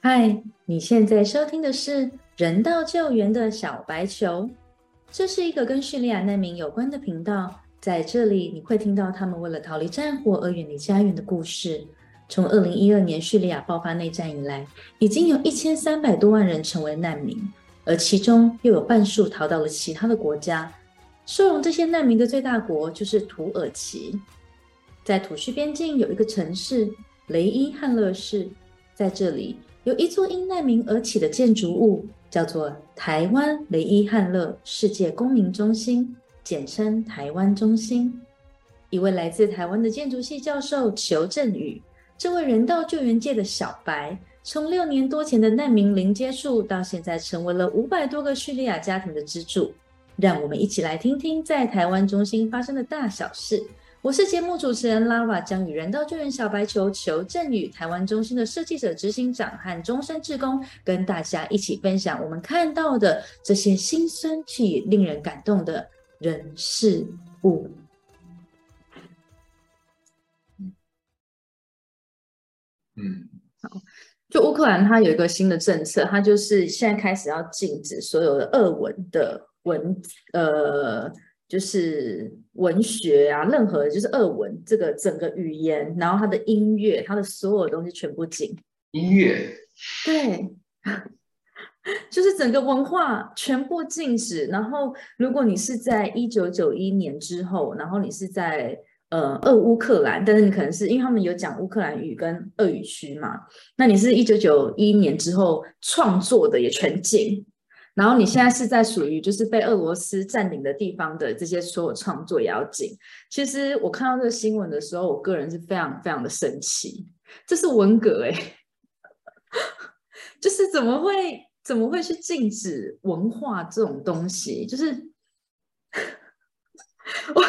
嗨，你现在收听的是人道救援的小白球，这是一个跟叙利亚难民有关的频道。在这里，你会听到他们为了逃离战火而远离家园的故事。从二零一二年叙利亚爆发内战以来，已经有一千三百多万人成为难民，而其中又有半数逃到了其他的国家。收容这些难民的最大国就是土耳其。在土叙边境有一个城市雷伊汉勒市，在这里。有一座因难民而起的建筑物，叫做台湾雷伊汉勒世界公民中心，简称台湾中心。一位来自台湾的建筑系教授裘振宇，这位人道救援界的小白，从六年多前的难民零接触，到现在成为了五百多个叙利亚家庭的支柱。让我们一起来听听在台湾中心发生的大小事。我是节目主持人 Lara，将与人道救援小白球裘振宇、台湾中心的设计者执行长和终身志工，跟大家一起分享我们看到的这些心酸却令人感动的人事物。嗯，好，就乌克兰，它有一个新的政策，它就是现在开始要禁止所有的俄文的文，呃。就是文学啊，任何就是俄文这个整个语言，然后它的音乐，它的所有东西全部禁。音乐，对，就是整个文化全部禁止。然后，如果你是在一九九一年之后，然后你是在呃俄乌克兰，但是你可能是因为他们有讲乌克兰语跟俄语区嘛，那你是一九九一年之后创作的也全禁。然后你现在是在属于就是被俄罗斯占领的地方的这些所有创作也要禁。其实我看到这个新闻的时候，我个人是非常非常的生气。这是文革哎，就是怎么会怎么会去禁止文化这种东西？就是 我，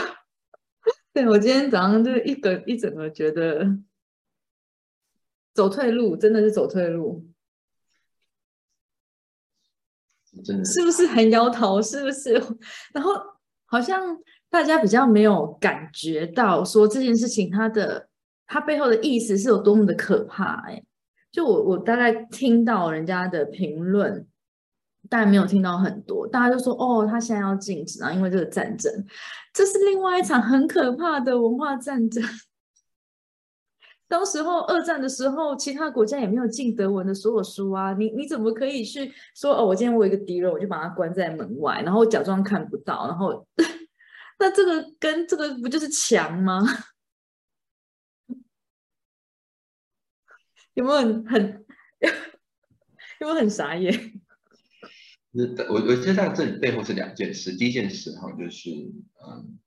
对我今天早上就一个一整个觉得走退路，真的是走退路。是不是很摇头？是不是？然后好像大家比较没有感觉到说这件事情它的它背后的意思是有多么的可怕。哎，就我我大概听到人家的评论，但没有听到很多。大家就说哦，他现在要禁止啊，因为这个战争，这是另外一场很可怕的文化战争。当时候二战的时候，其他国家也没有禁德文的所有书啊，你你怎么可以去说哦？我今天我有一个敌人，我就把他关在门外，然后假装看不到，然后 那这个跟这个不就是强吗？有没有很 有没有很傻眼？我我觉得这背后是两件事，第一件事哈就是嗯。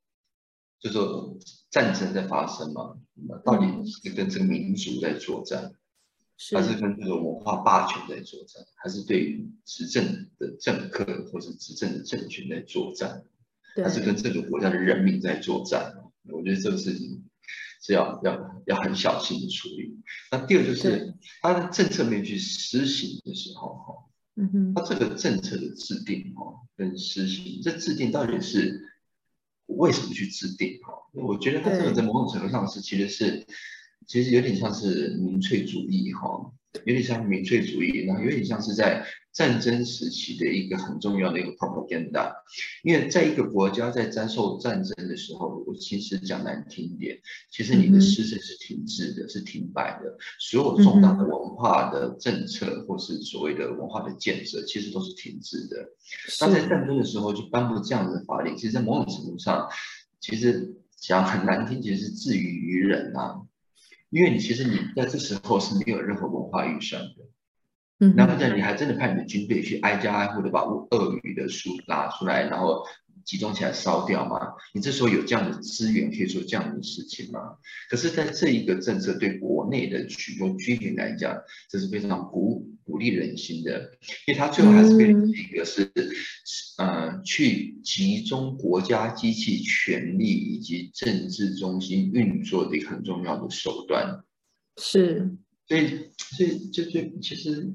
就说战争在发生嘛，那到底是跟这个民族在作战，还是跟这个文化霸权在作战，还是对于执政的政客或是执政的政权在作战，还是跟这个国家的人民在作战？我觉得这个事情是要要要很小心的处理。那第二就是他的政策面去施行的时候，哈，嗯哼，他这个政策的制定，哈，跟施行，这制定到底是？为什么去制定？哈，我觉得它这个在某种程度上是，其实是，其实有点像是民粹主义，哈。有点像民粹主义，然后有点像是在战争时期的一个很重要的一个 propaganda。因为在一个国家在遭受战争的时候，我其实讲难听一点，其实你的施政是停滞的，是停摆的。所有重大的文化的政策或是所谓的文化的建设，其实都是停滞的。那在战争的时候就颁布这样的法令，其实，在某种程度上，其实讲很难听，其实是自娱于人啊。因为你其实你在这时候是没有任何文化预算的，嗯，然后呢，你还真的派你的军队去挨家挨户的把鳄鱼的书拿出来，然后。集中起来烧掉吗？你这时候有这样的资源可以做这样的事情吗？可是，在这一个政策对国内的许多居民来讲，这是非常鼓鼓励人心的，因为他最后还是变成一个是，呃，去集中国家机器权力以及政治中心运作的一个很重要的手段。是，所以，所以，就就其实。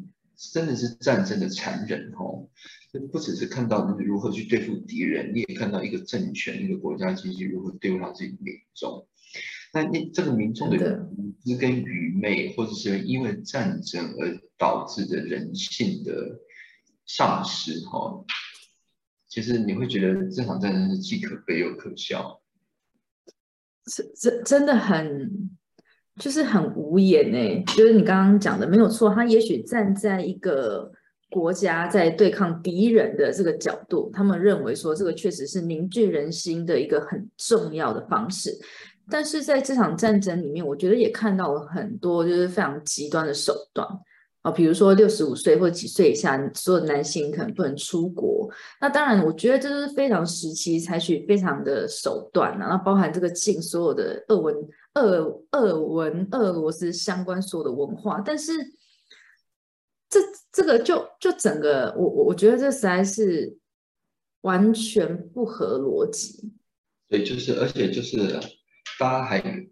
真的是战争的残忍哦，不只是看到如何去对付敌人，你也看到一个政权、一个国家机器如何对付他自己民众。那你这个民众的无知跟愚昧，或者是因为战争而导致的人性的丧失，哈，其实你会觉得这场战争是既可悲又可笑。真真真的很，就是很无言呢。就是你刚刚讲的没有错，他也许站在一个国家在对抗敌人的这个角度，他们认为说这个确实是凝聚人心的一个很重要的方式。但是在这场战争里面，我觉得也看到了很多就是非常极端的手段。比如说六十五岁或几岁以下所有男性可能不能出国。那当然，我觉得这是非常时期采取非常的手段，然后包含这个禁所有的俄文、俄俄文、俄罗斯相关所有的文化。但是，这这个就就整个，我我我觉得这实在是完全不合逻辑。对，就是，而且就是大家还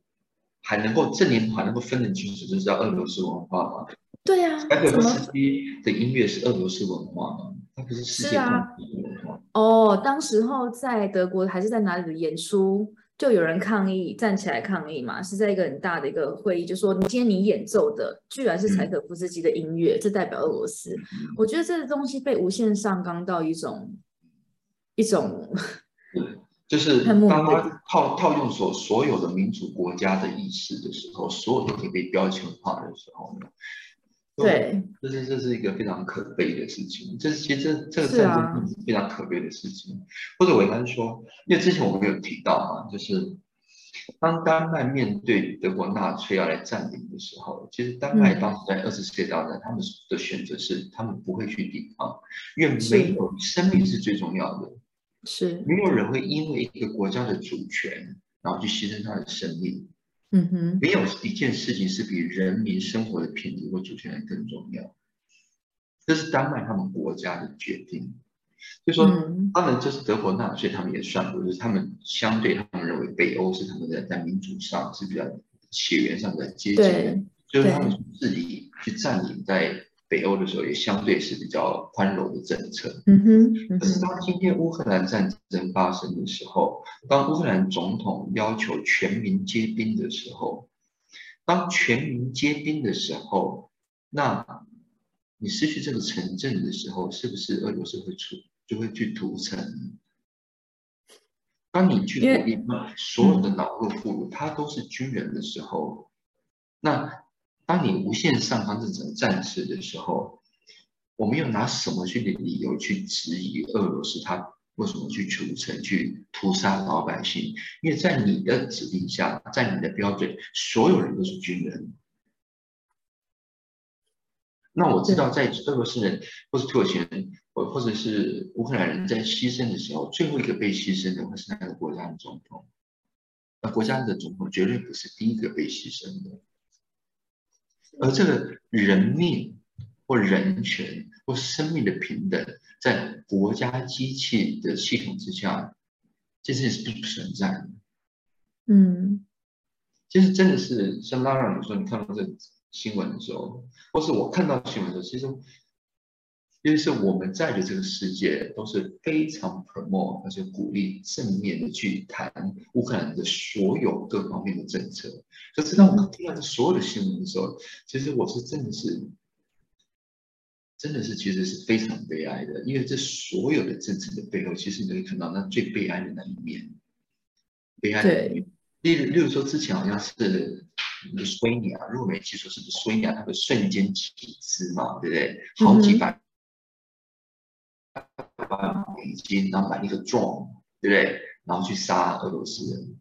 还能够这年头还能够分得清楚，就是叫俄罗斯文化嘛。对呀，柴可夫斯基的音乐是俄罗斯文化吗？它不是世界文化。哦，当时候在德国还是在哪里的演出，就有人抗议，站起来抗议嘛，是在一个很大的一个会议，就说你今天你演奏的居然是柴可夫斯基的音乐，这代表俄罗斯。我觉得这个东西被无限上纲到一种一种，就是当他套套用所所有的民主国家的意识的时候，所有都可以被标签化的时候呢？对，这是这是一个非常可悲的事情。这是其实这个战争是非常可悲的事情。或者我应该说，因为之前我们有提到嘛，就是当丹麦面对德国纳粹要来占领的时候，其实丹麦当时在二次世界大战，他们的选择是他们不会去抵抗，因为没有生命是最重要的，是没有人会因为一个国家的主权，然后去牺牲他的生命。嗯哼，没有一件事情是比人民生活的品质或主权更重要。这是丹麦他们国家的决定，就说他们就是德国纳粹，他们也算过，就是他们相对他们认为北欧是他们的在民主上是比较血缘上的接近的，就是他们自己去占领在。北欧的时候也相对是比较宽容的政策，嗯哼。可是当今天乌克兰战争发生的时候，当乌克兰总统要求全民皆兵的时候，当全民皆兵的时候，那你失去这个城镇的时候，是不是俄罗斯会出就会去屠城？当你去鼓励所有的老弱妇孺，他都是军人的时候，那。当你无限上纲这种战事的时候，我们又拿什么去的理由去质疑俄罗斯？他为什么去屠城、去屠杀老百姓？因为在你的指令下，在你的标准，所有人都是军人。那我知道，在俄罗斯人或是土耳其人，或或者是乌克兰人在牺牲的时候，最后一个被牺牲的会是那个国家的总统。那国家的总统绝对不是第一个被牺牲的。而这个人命或人权或生命的平等，在国家机器的系统之下，这件事是不存在的。嗯，其实真的是像拉拉你说，你看到这新闻的时候，或是我看到新闻的时候，其实。因为是我们在的这个世界都是非常 promote 而且鼓励正面的去谈乌克兰的所有各方面的政策。可是当我们听到这所有的新闻的时候，其实我是真的是，真的是其实是非常悲哀的。因为这所有的政策的背后，其实你可以看到那最悲哀的那一面，悲哀的一面。例如，例如说之前好像是苏尼亚，如果没记错，是苏尼亚它会瞬间起资嘛，对不对？好几百。美金，然后买一个 drone，对不对？然后去杀俄罗斯人。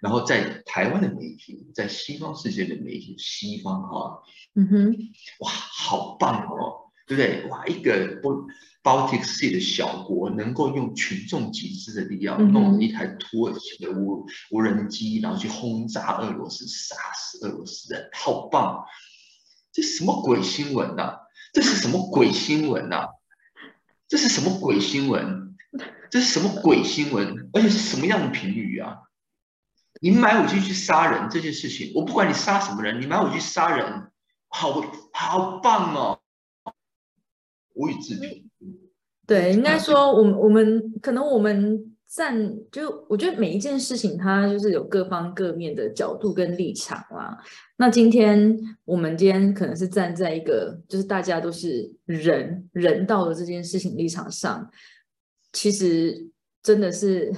然后在台湾的媒体，在西方世界的媒体，西方哈，嗯哼，哇，好棒哦，对不对？哇，一个不 Baltic Sea 的小国，能够用群众集资的力量，弄了一台土耳其的无无人机，然后去轰炸俄罗斯，杀死俄罗斯人，好棒！这什么鬼新闻呐？这是什么鬼新闻呐？这是什么鬼新闻？这是什么鬼新闻？而且是什么样的评语啊？你买武器去杀人这件事情，我不管你杀什么人，你买武器杀人，好好棒哦！无以置评。对，应该说，我们我们可能我们站，就我觉得每一件事情它就是有各方各面的角度跟立场啦。那今天我们今天可能是站在一个就是大家都是人人道的这件事情立场上，其实真的是。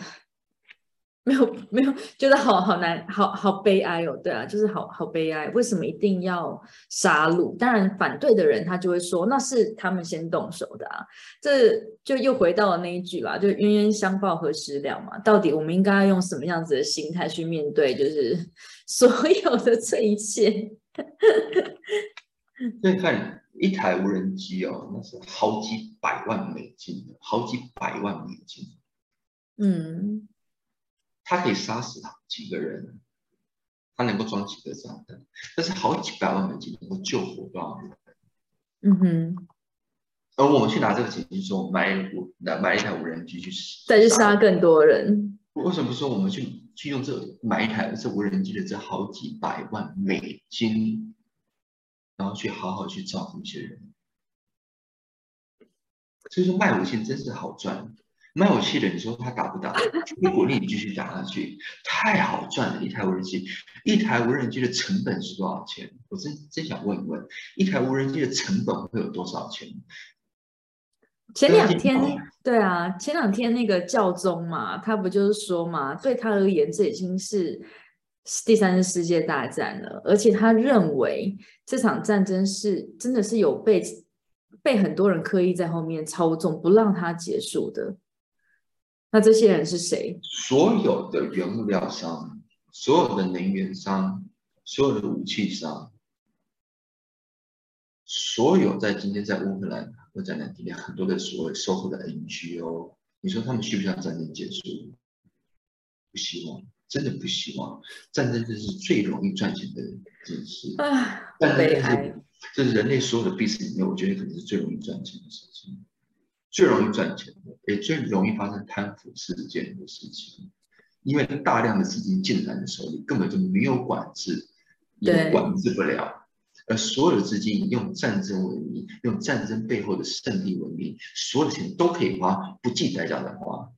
没有没有，觉得好好难，好好悲哀哦。对啊，就是好好悲哀。为什么一定要杀戮？当然，反对的人他就会说，那是他们先动手的啊。这就又回到了那一句啦，就冤冤相报何时了嘛。到底我们应该要用什么样子的心态去面对，就是 所有的这一切？再看一台无人机哦，那是好几百万美金的，好几百万美金。嗯。它可以杀死几个人，它能够装几个炸弹，但是好几百万美金能够救活多少人？嗯哼。而我们去拿这个钱去说买五买买一台无人机去再去杀更多人。为什么不说我们去去用这买一台这无人机的这好几百万美金，然后去好好去照顾一些人？所以说卖武器真是好赚。卖武器的，你说他打不打？我鼓励你继续打下去，太好赚了！一台无人机，一台无人机的成本是多少钱？我真真想问一问，一台无人机的成本会有多少钱？前两天，对啊，前两天那个教宗嘛，他不就是说嘛，对他而言，这已经是第三次世界大战了，而且他认为这场战争是真的是有被被很多人刻意在后面操纵，不让它结束的。那这些人是谁？所有的原物料商、所有的能源商、所有的武器商、所有在今天在乌克兰或在南地面很多的所谓收购的 NGO，你说他们需不需要战争结束？不希望，真的不希望。战争这是最容易赚钱的一件事。啊，战争是这是人类所有的 business 里面，我觉得可能是最容易赚钱的事情。最容易赚钱的，也最容易发生贪腐事件的事情，因为大量的资金进来的时候，你根本就没有管制，也管制不了。而所有的资金用战争为名，用战争背后的胜利为名，所有的钱都可以花，不计代价的花。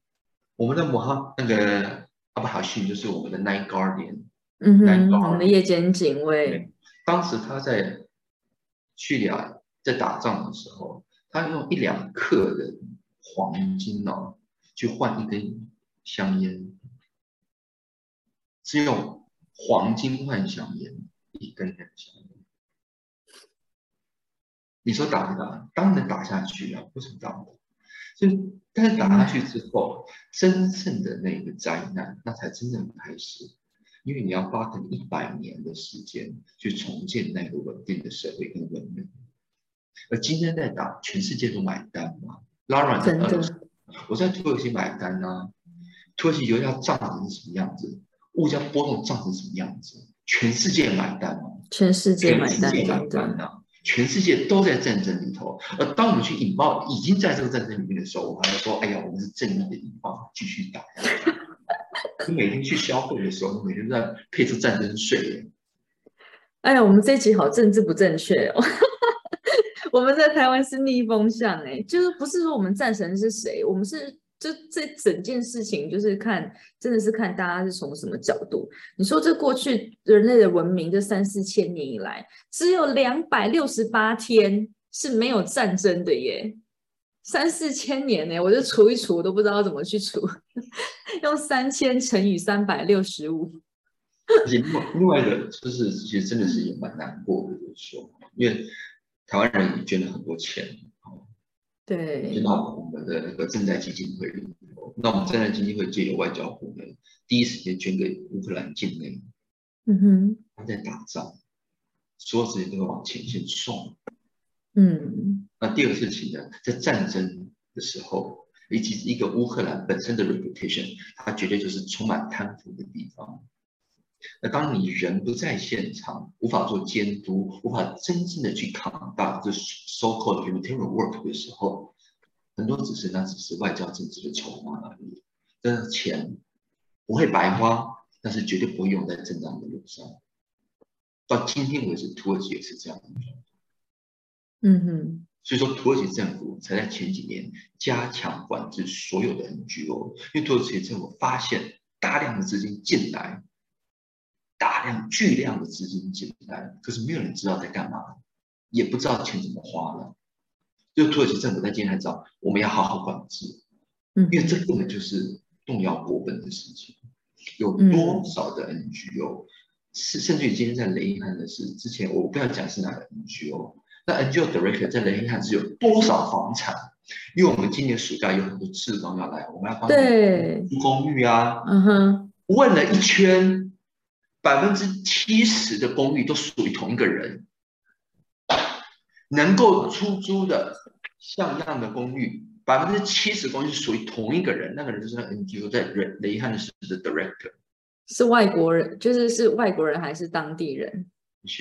我们的摩哈那个阿布哈逊就是我们的 Night Guardian，嗯哼，我们的夜间警卫。当时他在叙利亚在打仗的时候。他用一两克的黄金哦，去换一根香烟，是用黄金换香烟，一根根香烟。你说打不打？当然打下去啊，为什么打不打？就但是打下去之后，真正的那个灾难，那才真正开始，因为你要花可能一百年的时间去重建那个稳定的社会跟文明。而今天在打，全世界都买单嘛？拉软的俄罗斯，我在土耳其买单呢。土耳其油价涨成什么样子？物价波动涨成什么样子？全世界买单吗？全世界买单，买单呢？全世界都在战争里头。而当我们去引爆，已经在这个战争里面的时候，我还要说：“哎呀，我们是正义的一方，继续打。”你每天去消费的时候，你每天都在配置战争税。哎呀，我们这一集好政治不正确哦。我们在台湾是逆风向哎，就是不是说我们战神是谁，我们是就这整件事情就是看，真的是看大家是从什么角度。你说这过去人类的文明这三四千年以来，只有两百六十八天是没有战争的耶，三四千年呢，我就除一除，我都不知道怎么去除，用三千乘以三百六十五。另外另外一个就是，其实真的是也蛮难过的，就是说，因为。台湾人也捐了很多钱，对，捐到我们的那个赈灾基金会里。那我们赈灾基金会借由外交部呢，第一时间捐给乌克兰境内。嗯哼，他在打仗，所有事情都会往前线送。嗯，那第二个事情呢，在战争的时候，以及一个乌克兰本身的 reputation，它绝对就是充满贪腐的地方。那当你人不在现场，无法做监督，无法真正的去扛大这 so called humanitarian work 的时候，很多只是那只是外交政治的筹码而已。这钱不会白花，但是绝对不会用在正当的路上。到今天为止，土耳其也是这样的。嗯哼，所以说土耳其政府才在前几年加强管制所有的 NGO，因为土耳其政府发现大量的资金进来，大量巨量的资金进来，可是没有人知道在干嘛，也不知道钱怎么花了。就土耳其政府在今天才知道，我们要好好管制，嗯，因为这根本就是动摇国本的事情。有多少的 NGO 是，甚至于今天在雷汉的事，之前我不要讲是哪个 NGO，那 NGO director 在雷汉是有多少房产？因为我们今年暑假有很多志工要来，我们要帮对租公寓啊，嗯哼，问了一圈，百分之七十的公寓都属于同一个人，能够出租的像样的公寓。百分之七十公寓是属于同一个人，那个人就是 NGO 在雷雷汉市的 director，是外国人，就是是外国人还是当地人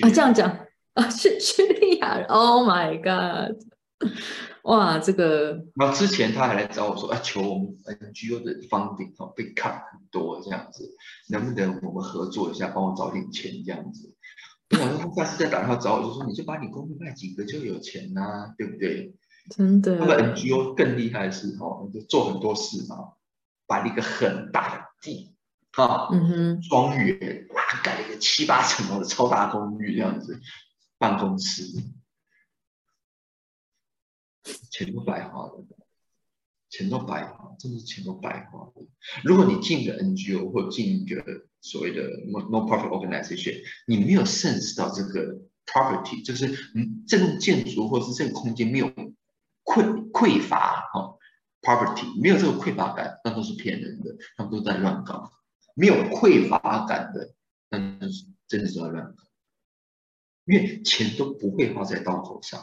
啊？这样讲啊，是叙利亚人。Oh my god！哇，这个。然后之前他还来找我说啊，求我们 NGO 的 funding 哦被 cut 很多这样子，能不能我们合作一下，帮我找点钱这样子？我想说他下次再打电话找我，就说你就把你公寓卖几个就有钱呐，对不对？真的，他们 NGO 更厉害的是哦，就做很多事嘛，把一个很大的地，哈，嗯哼，庄园，哇，盖了一个七八层楼的超大公寓这样子，办公室，钱都白花了，钱都白花，真的是钱都白花了。如果你进一个 NGO 或进一个所谓的 no profit organization，你没有 sense 到这个 property，就是嗯，这栋建筑或是这个空间没有。匮匮乏哈，property 没有这个匮乏感，那都是骗人的，他们都在乱搞。没有匮乏感的，那是真的是在乱搞，因为钱都不会花在刀口上。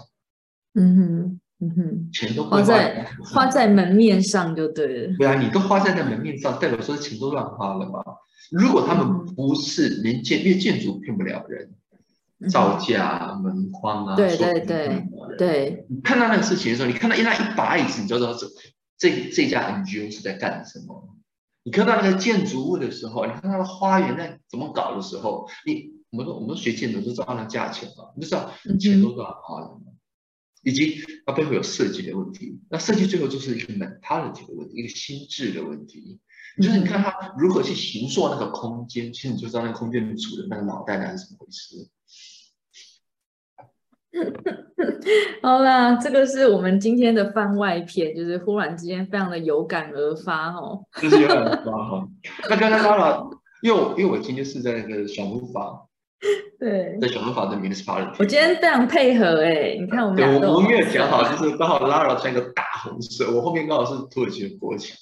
嗯哼，嗯哼，钱都花在花在门面上就对了。对啊，你都花在那门面上，代表说钱都乱花了嘛。如果他们不是连建，因为建筑骗不了人。造价、门框啊，对对对对。你看到那个事情的时候，你看到一那一把椅子，你就知道这这这家 NGO 是在干什么。你看到那个建筑物的时候，你看到的花园在怎么搞的时候，你我们我们学建筑都知道那价钱嘛，你就知道钱都多少花了，以及它背后有设计的问题。那设计最后就是一个 mentality 的问题，一个心智的问题。就是你看他如何去形塑那个空间，其实你就知道那个空间里处的那个脑袋那是怎么回事。好啦，这个是我们今天的番外篇，就是忽然之间非常的有感而发哦。就是有感而发哈。那刚刚当然，因为因为我今天是在那个小木法，对，在小木法的 municipality。我今天非常配合哎，你看我们俩都。我们没有讲好，就是刚好 Lara 穿一个大红色，我后面刚好是土耳其的国旗。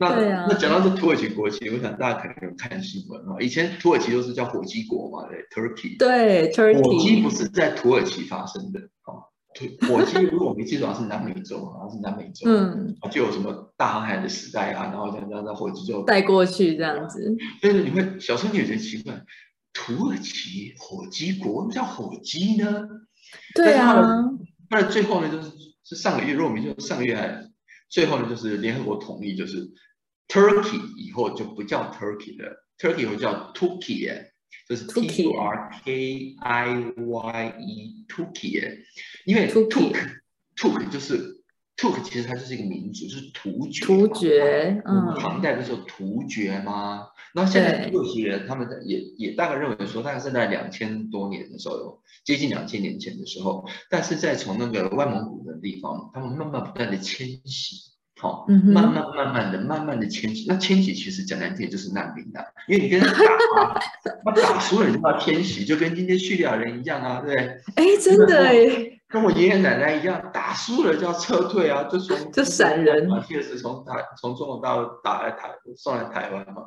那那讲到这土耳其国旗，我想大家可能有看新闻啊。以前土耳其都是叫火鸡国嘛，对，Turkey。对，Turkey。火鸡不是在土耳其发生的啊。火鸡如果我没记错，是南美洲，好像是南美洲。嗯。就有什么大航海的时代啊，然后这样这样，火鸡就带过去这样子。但是你会小时候你有觉得奇怪，土耳其火鸡国，么叫火鸡呢？对啊。它的最后呢，就是是上个月，如果没记上个月还最后呢，就是联合国同意，就是。Turkey 以后就不叫 Turkey 了，Turkey 以后叫 Turkey 哎，就是 T U R K I Y E，Turkey 哎，因为 Turk，Turk 就是 Turk，其实它就是一个民族，就是突厥。突厥，嗯。唐代的时候突厥吗？那现在土耳其人他们也也大概认为说，大概是在两千多年的时候，接近两千年前的时候，但是在从那个外蒙古的地方，他们慢慢不断的迁徙。好，慢慢慢慢的，慢慢的迁徙。那迁徙其实讲难听就是难民啊，因为你跟他打，他打输了你就要迁徙，就跟今天叙利亚人一样啊，对不对？哎，真的哎，跟我爷爷奶奶一样，打输了就要撤退啊，就从就闪人，确实从台从中国大陆打来台送来台湾嘛，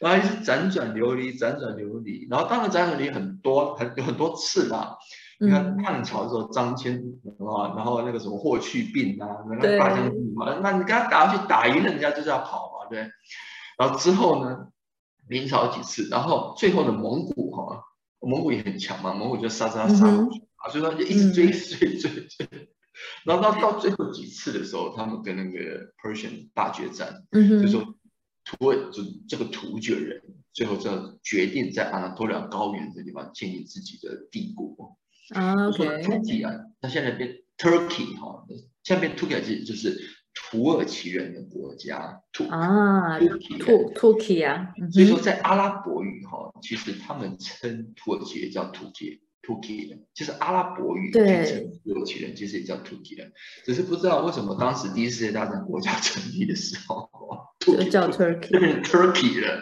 然后一直辗转流离，辗转流离，然后当然辗转流离很多很有很多次啦。你看汉朝的时候，张骞啊，然后那个什么霍去病啊，那个大将军嘛，那你跟他打下去，打赢了人家就是要跑嘛，对。然后之后呢，明朝几次，然后最后的蒙古哈，蒙古也很强嘛，蒙古就杀杀杀啊，所以说就一直追追追追。然后到到最后几次的时候，他们跟那个 Persian 大决战，就说土耳就这个突厥人，最后就决定在阿纳托利亚高原这地方建立自己的帝国。啊，说 Turkey 啊，他现在变 Turkey 哈，现在变 Turkey 就是土耳其人的国家，土啊土土 Turkey 啊，所以说在阿拉伯语哈，其实他们称土耳其也叫土耳 Turkey 人，就是阿拉伯语对土耳其人，其实也叫 Turkey 人，只是不知道为什么当时第一次世界大战国家 成立的时候，就叫 Turkey，变成 Turkey 人，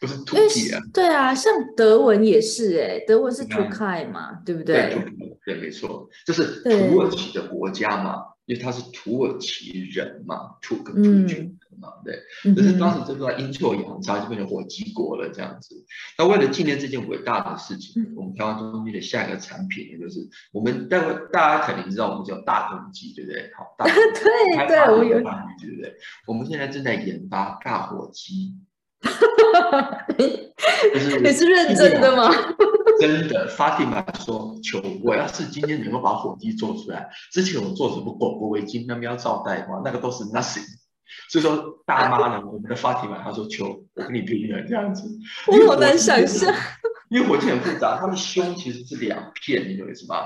不是 Turkey 人。对啊，像德文也是哎，德文是 Turkey 嘛，对不对？对，没错，就是土耳其的国家嘛。因为他是土耳其人嘛，土跟土军嘛，对。可是当时这个阴错阳差就变成火鸡国了这样子。那为了纪念这件伟大的事情，我们台湾中心的下一个产品，也就是我们待会大家肯定知道，我们叫大公鸡，对不对？好，大 对对，我有，对不对？我们现在正在研发大火鸡。你是认真的吗？真的，Fatima 说：“求我要是今天能够把火鸡做出来，之前我做什么狗狗围巾，那边要招待的话，那个都是 nothing。所以说，大妈呢，我们的 Fatima 她说：‘求我跟你拼了’这样子，我好难想象，因为火鸡很复杂，它的胸其实是两片，你懂意思吗？”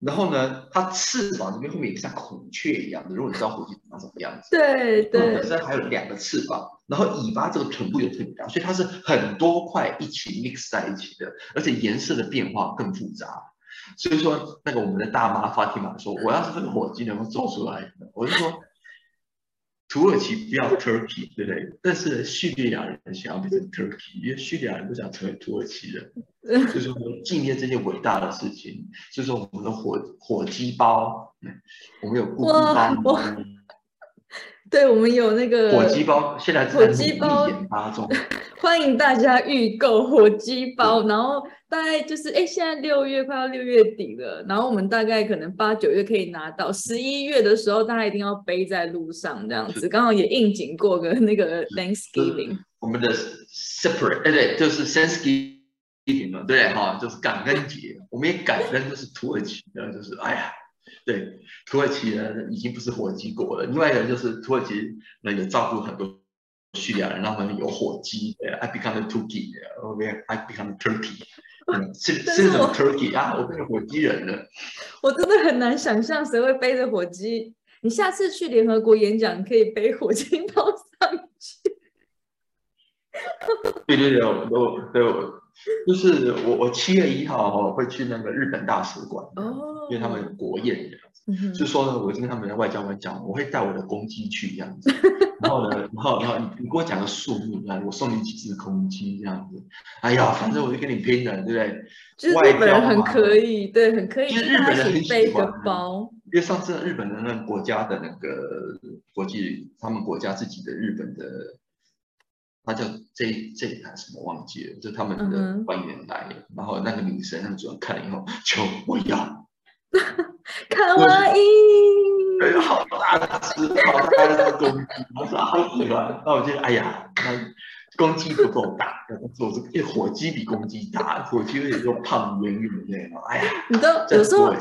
然后呢，它翅膀这边后面也像孔雀一样的。如果你知道火鸡长什么样子，对对，本身还有两个翅膀，然后尾巴这个臀部又特别大，所以它是很多块一起 mix 在一起的，而且颜色的变化更复杂。所以说，那个我们的大妈 Fatima 说，我要是这个火鸡能够做出来，我就说。土耳其不要 Turkey，对不对？但是叙利亚人想要变成 Turkey，因为叙利亚人不想成为土耳其人，就是我们纪念这件伟大的事情，就是我们的火火鸡包，我们有故宫包，对，我们有那个火鸡包，现在火鸡包研发中，欢迎大家预购火鸡包，然后。大概就是哎，现在六月快要六月底了，然后我们大概可能八九月可以拿到，十一月的时候大家一定要背在路上这样子，刚好也应景过个那个 Thanksgiving。我们的 separate 哎对，就是 Thanksgiving 嘛，对哈，就是感恩节，我们也感恩就是土耳其的，就是哎呀，对，土耳其人已经不是火鸡国了，另外一个就是土耳其人也照顾很多叙利亚人，让他们有火鸡，I become a Turkey，OK，I become Turkey。是是什么 Turkey 啊？我变成火鸡人了。我真的很难想象谁会背着火鸡。你下次去联合国演讲，可以背火鸡包上去。对对对，我对我就是我我七月一号哈会去那个日本大使馆哦，因为他们有国宴这样子。就说呢，我跟他们的外交官讲，我会带我的公鸡去这样子。然后呢，然后然后你你给我讲个数目，啊，我送你几只公鸡这样子。哎呀，反正我就跟你拼了，对不对？就是日本人很可以，对，很可以。日本人很喜欢包，因为上次日本的那个国家的那个国际，他们国家自己的日本的，他叫这这台什么忘记了，就他们的官员来，然后那个女生他们主要看了以后，求 我要。卡哇伊，哎呀，好大只，好大的公鸡，我说好喜欢。那我就哎呀，那公鸡不够大，要做这个，因为火鸡比公鸡大，火鸡有点又胖圆圆的那种。哎呀，你都有时候，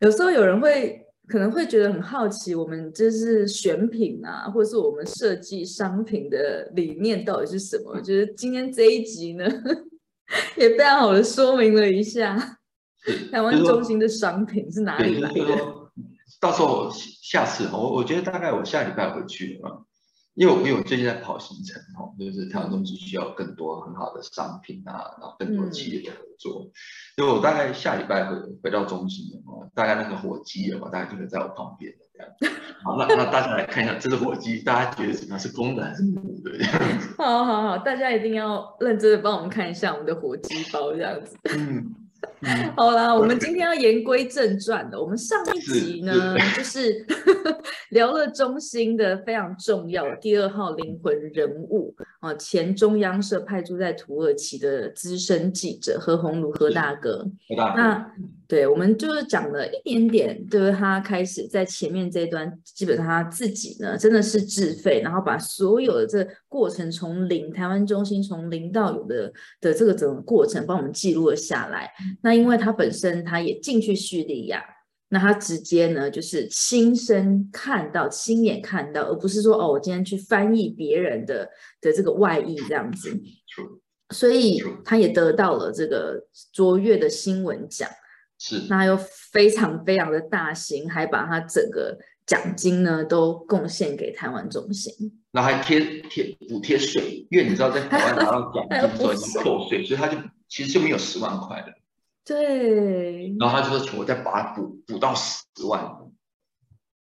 有时候有人会可能会觉得很好奇，我们就是选品啊，或者是我们设计商品的理念到底是什么？就是今天这一集呢，也非常好的说明了一下。台湾中心的商品是哪里来的？到时候下次我我觉得大概我下礼拜回去了，因为我因为我最近在跑行程哦，就是台湾中心需要更多很好的商品啊，然后更多企业的合作，因为我大概下礼拜回回到中心了嘛，大概那个火鸡了嘛，大概就会在我旁边这样。好，那那大家来看一下这是火鸡，大家觉得什么是公的还是母的？好好好，大家一定要认真的帮我们看一下我们的火鸡包这样子。嗯。好啦，我们今天要言归正传的。我们上一集呢，就是 聊了中心的非常重要的第二号灵魂人物啊，前中央社派驻在土耳其的资深记者何鸿儒何大哥。那对，我们就是讲了一点点，就是他开始在前面这一段，基本上他自己呢真的是自费，然后把所有的这过程从零，台湾中心从零到有的的这个整个过程，帮我们记录了下来。那因为他本身他也进去叙利亚，那他直接呢就是亲身看到、亲眼看到，而不是说哦，我今天去翻译别人的的这个外译这样子。所以他也得到了这个卓越的新闻奖。是，那又非常非常的大型，还把他整个奖金呢都贡献给台湾中心，然后还贴贴补贴税，因为你知道在台湾拿到奖金的时候已经扣税，所以他就其实就没有十万块了。对，然后他就说：“求我再把它补补到十万。”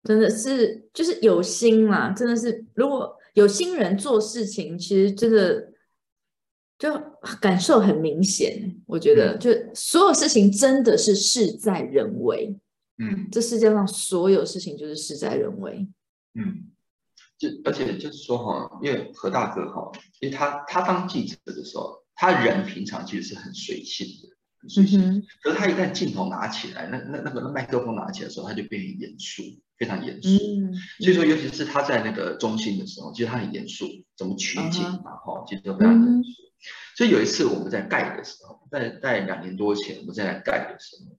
真的是，就是有心嘛，真的是，如果有心人做事情，其实真的就感受很明显。我觉得，就所有事情真的是事在人为。嗯，这世界上所有事情就是事在人为。嗯，就而且就是说哈，因为何大哥哈，因为他他当记者的时候，他人平常其实是很随性的。嗯哼，可是他一旦镜头拿起来，那那那个麦克风拿起来的时候，他就变很严肃，非常严肃。嗯，所以说，尤其是他在那个中心的时候，其实他很严肃，怎么取景嘛，哈，其实都非常严肃。所以有一次我们在盖的时候，在在两年多前我们在盖的时候，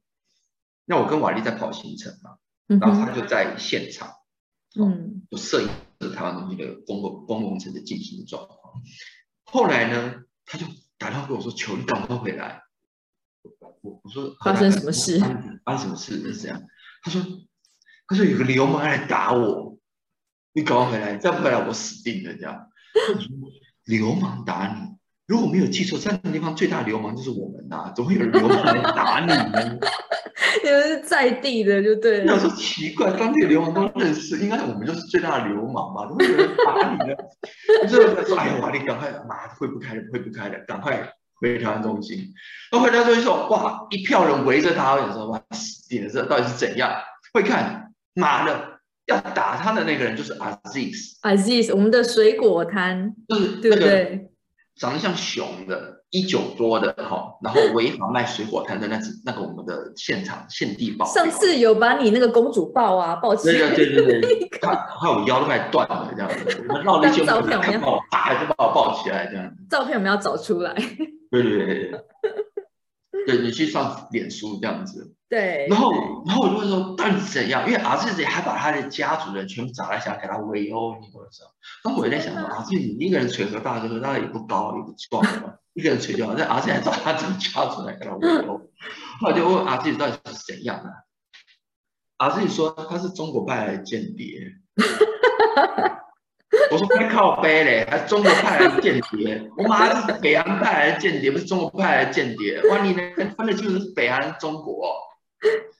那我跟瓦力在跑行程嘛，然后他就在现场，嗯，就摄影台湾东西的公共公共城的进行的状况。后来呢，他就打电话跟我说：“求你赶快回来。”我我说发生什么事？发生什么事？是这样？他说他说有个流氓来打我，你赶快回来，再不回来我死定了这样。流氓打你？如果没有记错，在那个地方最大流氓就是我们呐，怎么会有流氓来打你呢？你们是在地的就对了。我说奇怪，当地流氓都认识，应该我们就是最大的流氓吧？怎么会有人打你呢？最后他说：“哎呀，你赶快，妈会不开了，会不开了，赶快。”回台湾中心，那回台中心说：“哇，一票人围着他，我想说哇，死定了，这到底是怎样？”会看，妈的，要打他的那个人就是 Aziz，Aziz，我们的水果摊，就是对不对？长得像熊的，一九多的哈，然后违法卖水果摊的那只那个我们的现场现地报。上次有把你那个公主抱啊抱起来，对对对对，他还有腰都快断了这样子，我们绕了一圈，照片把我啪就把我抱起来这样。照片我们要找出来。对对对对，对你去上脸书这样子，对，然后然后我就会说到底怎样？因为儿子还把他的家族人全部找来想给他围殴，你懂我意思？然后我在想说，儿子你一个人锤和大哥，何大哥也不高也不壮，一个人锤掉，那儿子还找他整个家族来给他围殴，后来就问儿子到底是怎样的？儿子说他是中国派来的间谍。我说快靠背嘞，还中国派来的间谍？我妈是北韩派来的间谍，不是中国派来的间谍。哇，你能分得清楚是北韩中国？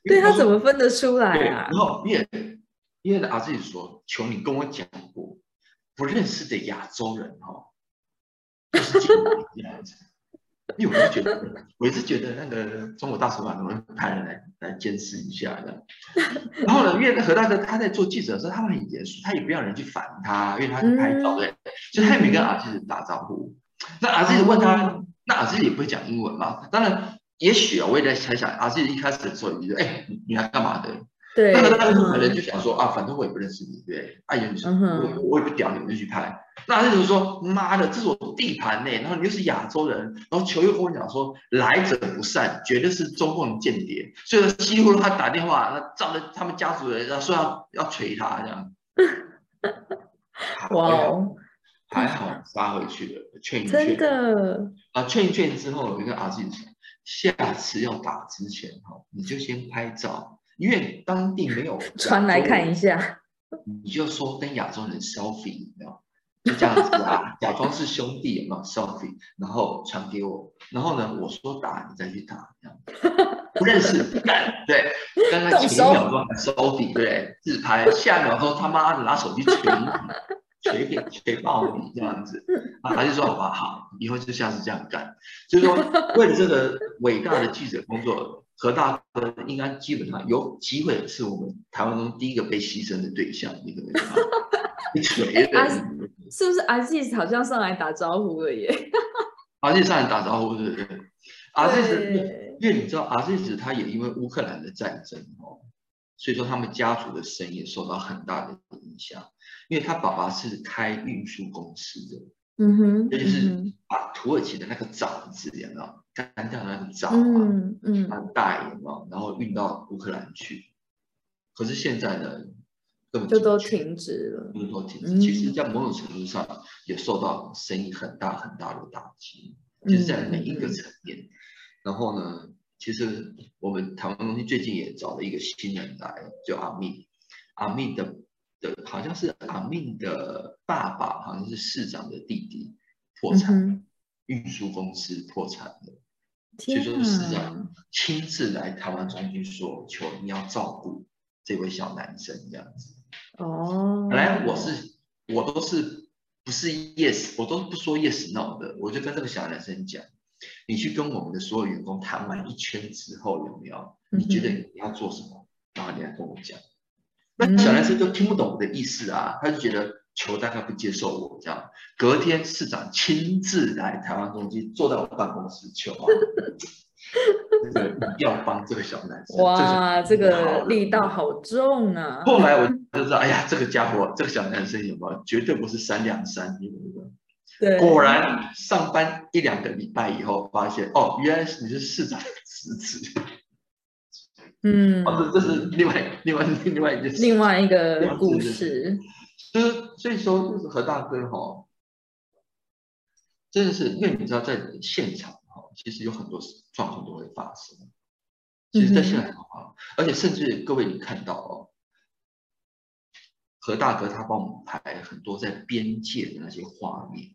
对他怎么分得出来啊？然后因为因为儿子说，求你跟我讲过，不认识的亚洲人哈，就是这样子。因为我就觉得，我一直觉得那个中国大使馆能不能派人来来监视一下的。然后呢，因为何大哥他在做记者的时候，他很严肃，他也不要人去烦他，因为他是拍照的，所以他也没跟阿志打招呼。那阿志问他，那阿志也不会讲英文嘛？当然，也许啊，我也在猜想，阿志一开始的时候，你说，哎，你来干嘛的？对，那个那个可能就想说啊，反正我也不认识你，对，哎呀，你说我我也不屌你，我就去拍。那那种说，妈的，这是我地盘呢，然后你又是亚洲人，然后球又跟我讲说，来者不善，绝对是中共间谍，所以说几乎他打电话，那照着他们家族人，然后说要要锤他这样。哇哦，还好杀回去了，劝一劝。真的啊，劝一劝之后，我跟阿信说，下次要打之前哈，你就先拍照。因为当地没有传来看一下，你就说跟亚洲人 selfie，你知道就这样子啊，假装是兄弟有没有？selfie，然后传给我，然后呢，我说打你再去打，这样。不认识。不敢，对，刚刚前一秒钟还 selfie，对，自拍，下一秒钟他妈的拿手机捶你，捶给 捶爆你这样子，啊，他就说好吧，好，以后就下次这样干，就是说为了这个伟大的记者工作。何大哥应该基本上有机会是我们台湾中第一个被牺牲的对象。你锤 的，是不是阿 Z 好像上来打招呼了耶？阿 Z 上来打招呼，对不对？阿 Z 因为你知道阿 Z 他也因为乌克兰的战争哦，所以说他们家族的生意受到很大的影响，因为他爸爸是开运输公司的。嗯哼，这就是把土耳其的那个枣子，有没有干掉的那个枣啊，嗯，很大有没有？然后运到乌克兰去。可是现在呢，根本就都停止了，都停止。其实，在某种程度上也受到生意很大很大的打击，就是在每一个层面。然后呢，其实我们台湾中心最近也找了一个新人来，叫阿密，阿密的的好像是阿密的爸爸，好像是市长的弟弟破产，运输公司破产了，所以说市长亲自来台湾中心说，求你要照顾这位小男生这样子。哦，本来我是我都是不是 yes，我都不说 yes no 的，我就跟这个小男生讲。你去跟我们的所有员工谈完一圈之后，有没有？你觉得你要做什么？然后你来跟我讲。那小男生都听不懂我的意思啊，他就觉得球大概不接受我这样。隔天市长亲自来台湾中心，坐在我办公室，求啊，这个要帮这个小男生。哇，这个力道好重啊！后来我就知道，哎呀，这个家伙，这个小男生有没有？绝对不是三两三，你懂不懂？果然上班一两个礼拜以后，发现哦，原来你是市长的侄子。嗯，哦，这这是另外另外另外一件另外一个故事。就是所以说，就是何大哥哈，真的是因为你知道，在现场哈，其实有很多状况都会发生。其实，在现场哈，而且甚至各位你看到哦，何大哥他帮我们拍很多在边界的那些画面。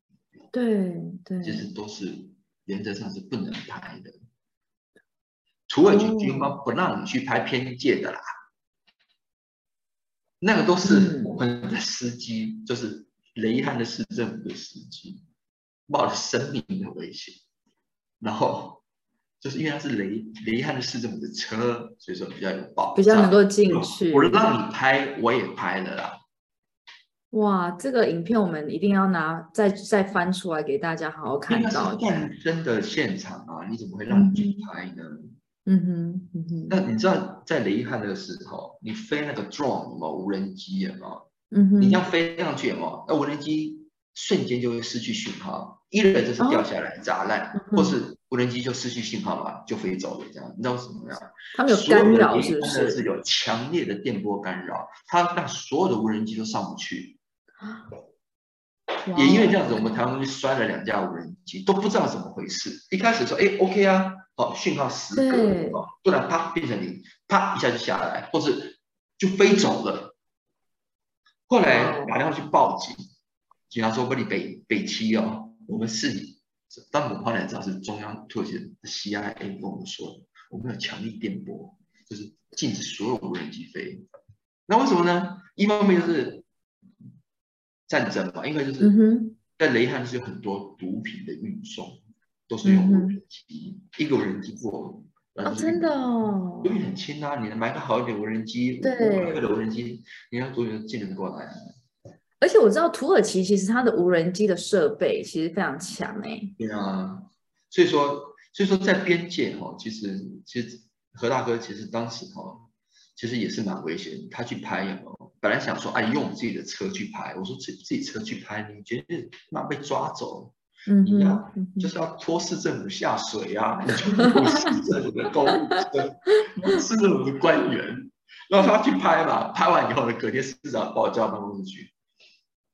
对对，其实都是原则上是不能拍的。土耳其军方不让你去拍边界的啦，那个都是我们的司机，就是雷汉的市政府的司机，冒着生命的危险，然后就是因为他是雷雷汉的市政府的车，所以说比较有保比较能够进去。我让你拍，我也拍了啦。哇，这个影片我们一定要拿再再翻出来给大家好好看到。战争的现场啊，你怎么会让你去拍呢？嗯哼，嗯哼。那你知道在雷汉的时候，你飞那个 drone 嘛，无人机啊，嗯哼，你要飞上去嘛，那无人机瞬间就会失去讯号，一人就是掉下来砸烂，或是无人机就失去信号嘛，就飞走了这样。你知道什么样？他们有干扰是不是？是有强烈的电波干扰，它让所有的无人机都上不去。也因为这样子，我们台湾就摔了两架无人机，都不知道怎么回事。一开始说，哎，OK 啊，好，讯号失格，不然啪变成零，啪一下就下来，或是就飞走了。后来打电话去报警，警察说不，你北北七哦，我们是，但我们后来知道是中央土耳其的 CIA 跟我们说，我们有强力电波，就是禁止所有无人机飞。那为什么呢？一方面就是。战争嘛，应该就是在雷汉是有很多毒品的运送，都是用无人机，一个无人机过，哦，真的哦，毒品很轻啊，你能买个好一点无人机，对，个的无人机，你要多远进得过来？而且我知道土耳其其实它的无人机的设备其实非常强哎，对啊，所以说，所以说在边界哈，其实其实何大哥其实当时哈，其实也是蛮危险，他去拍有没有？本来想说，哎，用自己的车去拍。我说自自己车去拍，你觉得妈被抓走？嗯，你要就是要拖市政府下水啊！你就不是市政府的公务车，市政府的官员，然后他去拍嘛。拍完以后呢，隔天市长把我叫到办公室去，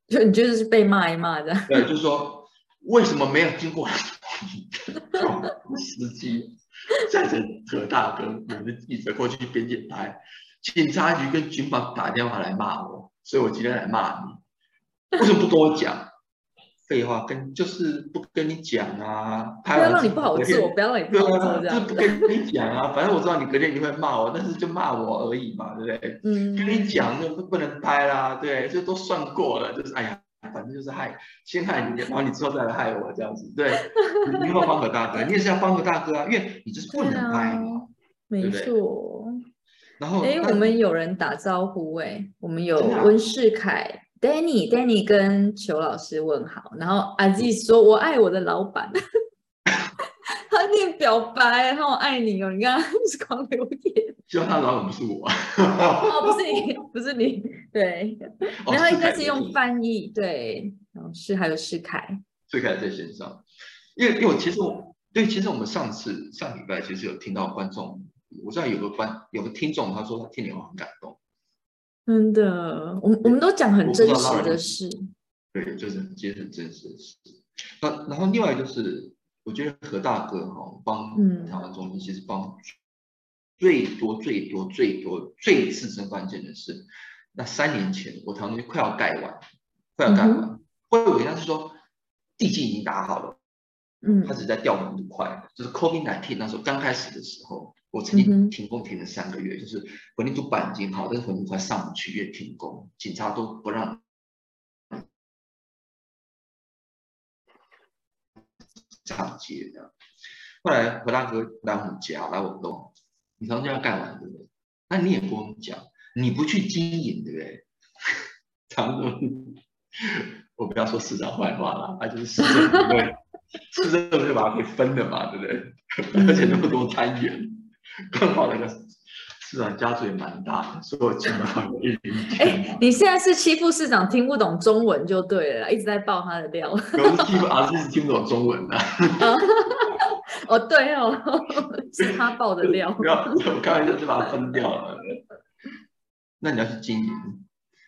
就你觉得是被骂一骂的？对，就是说为什么没有经过司机载着何大哥，我们的记者过去边界拍？警察局跟军方打电话来骂我，所以我今天来骂你。为什么不跟我讲？废话，跟就是不跟你讲啊。不要让你不好做，不要让你不好做，这样。就不跟你讲啊，反正我知道你隔天你会骂我，但是就骂我而已嘛，对不对？嗯。跟你讲就不能拍啦，对，这都算过了，就是哎呀，反正就是害，先害你，然后你之后再来害我这样子，对。你要帮何大哥，你也是要帮何大哥啊，因为你就是不能拍嘛，没错。然后，哎，我们有人打招呼哎，我们有温世凯、Danny，Danny 跟裘老师问好，然后阿 Z 说：“我爱我的老板。”他念表白，他我爱你哦，你看是狂留言。希望他老板不是我。哦，不是你，不是你，对，然后应该是用翻译，对，然后是还有世凯，世凯在线上，因为因为其实我对，其实我们上次上礼拜其实有听到观众。我知道有个观有个听众，他说他听你话很感动，真的，我们我们都讲很真实的事，对，就是接很真实的事。那然后另外就是我觉得何大哥哈帮嗯。台湾中心其实帮最多最多最多最自身关键的是，那三年前我台湾中心快要盖完，快要盖完嗯完，我以为他是说地基已经打好了，嗯。他只是在调门度快，就是 COVID 1 9那时候刚开始的时候，我曾经停工停了三个月，就是混凝土板已经好，但是混凝土还上不去，因为停工，警察都不让上街的。后来何大哥来我们家，来我们弄，你房间要盖完对不对？那你也不用讲，你不去经营对不对？常总，我不要说市长坏话了，他就是市政府会，市政府就把它给分了嘛，对不对？而且那么多单元，刚好那个市长家族也蛮大的，所以我基本上有一零哎，你现在是欺负市长听不懂中文就对了，一直在爆他的料。我是听啊，是听不懂中文的、哦，对哦，是他爆的料。不要，我开玩笑就把它分掉了。那你要去经营，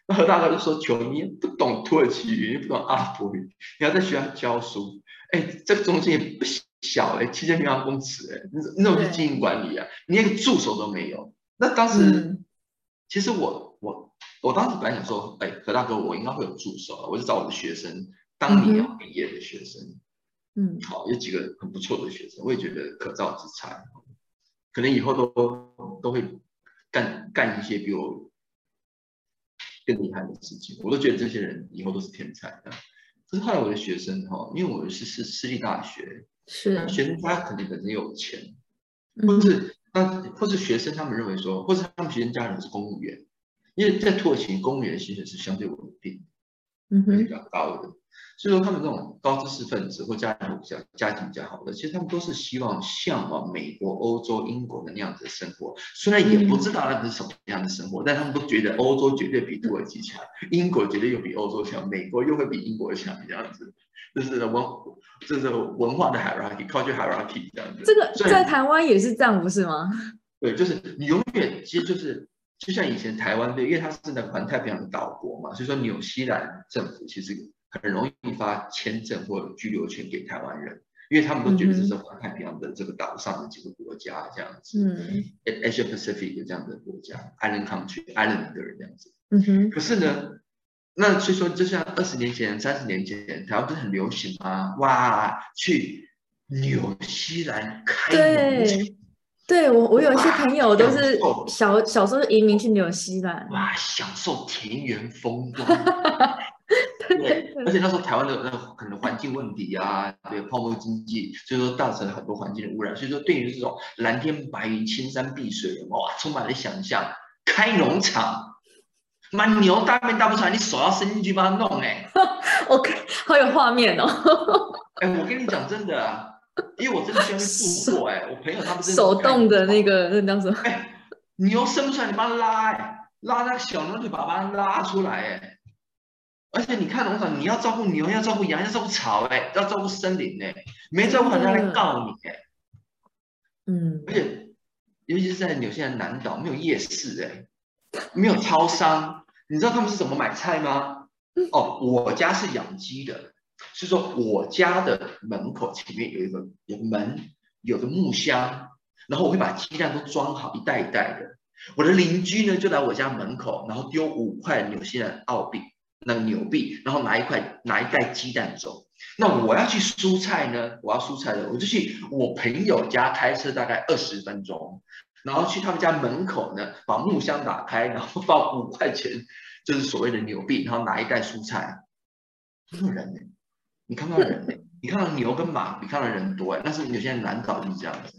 那何大哥就说：“求你不懂土耳其语，你不懂阿拉伯语，你要在学校教书。哎，这个中心也不小哎，七千平方公尺哎，你你怎么去经营管理啊？你连个助手都没有。那当时，嗯其实我我我当时本来想说，哎，何大哥，我应该会有助手啊，我就找我的学生，当年要毕业的学生。嗯好，有几个很不错的学生，我也觉得可造之材，可能以后都都会干干一些比我更厉害的事情。我都觉得这些人以后都是天才的。可是后来我的学生哈，因为我是是私立大学，是那，学生家肯定本身有钱，嗯或是那或是学生他们认为说，或是他们学生家人是公务员，因为在土耳其公务员的薪水是相对稳定。嗯哼，比较高的。所以说，他们这种高知识分子或家庭比较家庭比较好的，其实他们都是希望向往美国、欧洲、英国的那样子的生活。虽然也不知道那个是什么样的生活，但他们都觉得欧洲绝对比土耳其强，英国绝对又比欧洲强，美国又会比英国强，这样子。这是文，这是文化的 hierarchy，culture hierarchy 这样子。这个在台湾也是这样，不是吗？对，就是你永远其实就是就像以前台湾对，因为它是那个环太平洋的岛国嘛，所以说纽西兰政府其实很容易发签证或者居留权给台湾人，因为他们都觉得这是环太平洋的这个岛上的几个国家这样子、嗯 a s i a Pacific 的这样的国家，Island country，Island 的人这样子。嗯哼，可是呢，那所以说，就像二十年前、三十年前，台湾不是很流行吗？哇，去纽西兰开农场。对，对我我有一些朋友都是小小时候移民去纽西兰，哇，享受田园风光。对，而且那时候台湾的那个可能环境问题啊，对泡沫经济，所以说造成了很多环境的污染。所以说，对于这种蓝天白云、青山碧水，哇，充满了想象。开农场，妈牛大便大不出来，你手要伸进去帮他弄、欸，哎 OK，好有画面哦，哎，我跟你讲真的啊，因为我真的去那边住过、哎，我朋友他们手动的那个，那叫什么？哎，牛伸不出来，你帮他拉、哎，拉那个小牛腿把它拉出来、哎。而且你看农场，你要照顾牛，要照顾羊，要照顾草，哎，要照顾森林，哎，没照顾好人家来告你，哎，嗯。而且尤其是在纽西兰南岛，没有夜市，哎，没有超商，你知道他们是怎么买菜吗？哦，我家是养鸡的，是说我家的门口前面有一个有门，有个木箱，然后我会把鸡蛋都装好，一袋一袋的。我的邻居呢就来我家门口，然后丢五块纽西兰澳币，那个纽币，然后拿一块拿一袋鸡蛋走。那我要去蔬菜呢，我要蔬菜的，我就去我朋友家开车大概二十分钟，然后去他们家门口呢，把木箱打开，然后放五块钱，就是所谓的牛币，然后拿一袋蔬菜。没有人呢、你看不到人呢、你看到牛跟马比看到人多哎、但是有些人南岛就是这样子、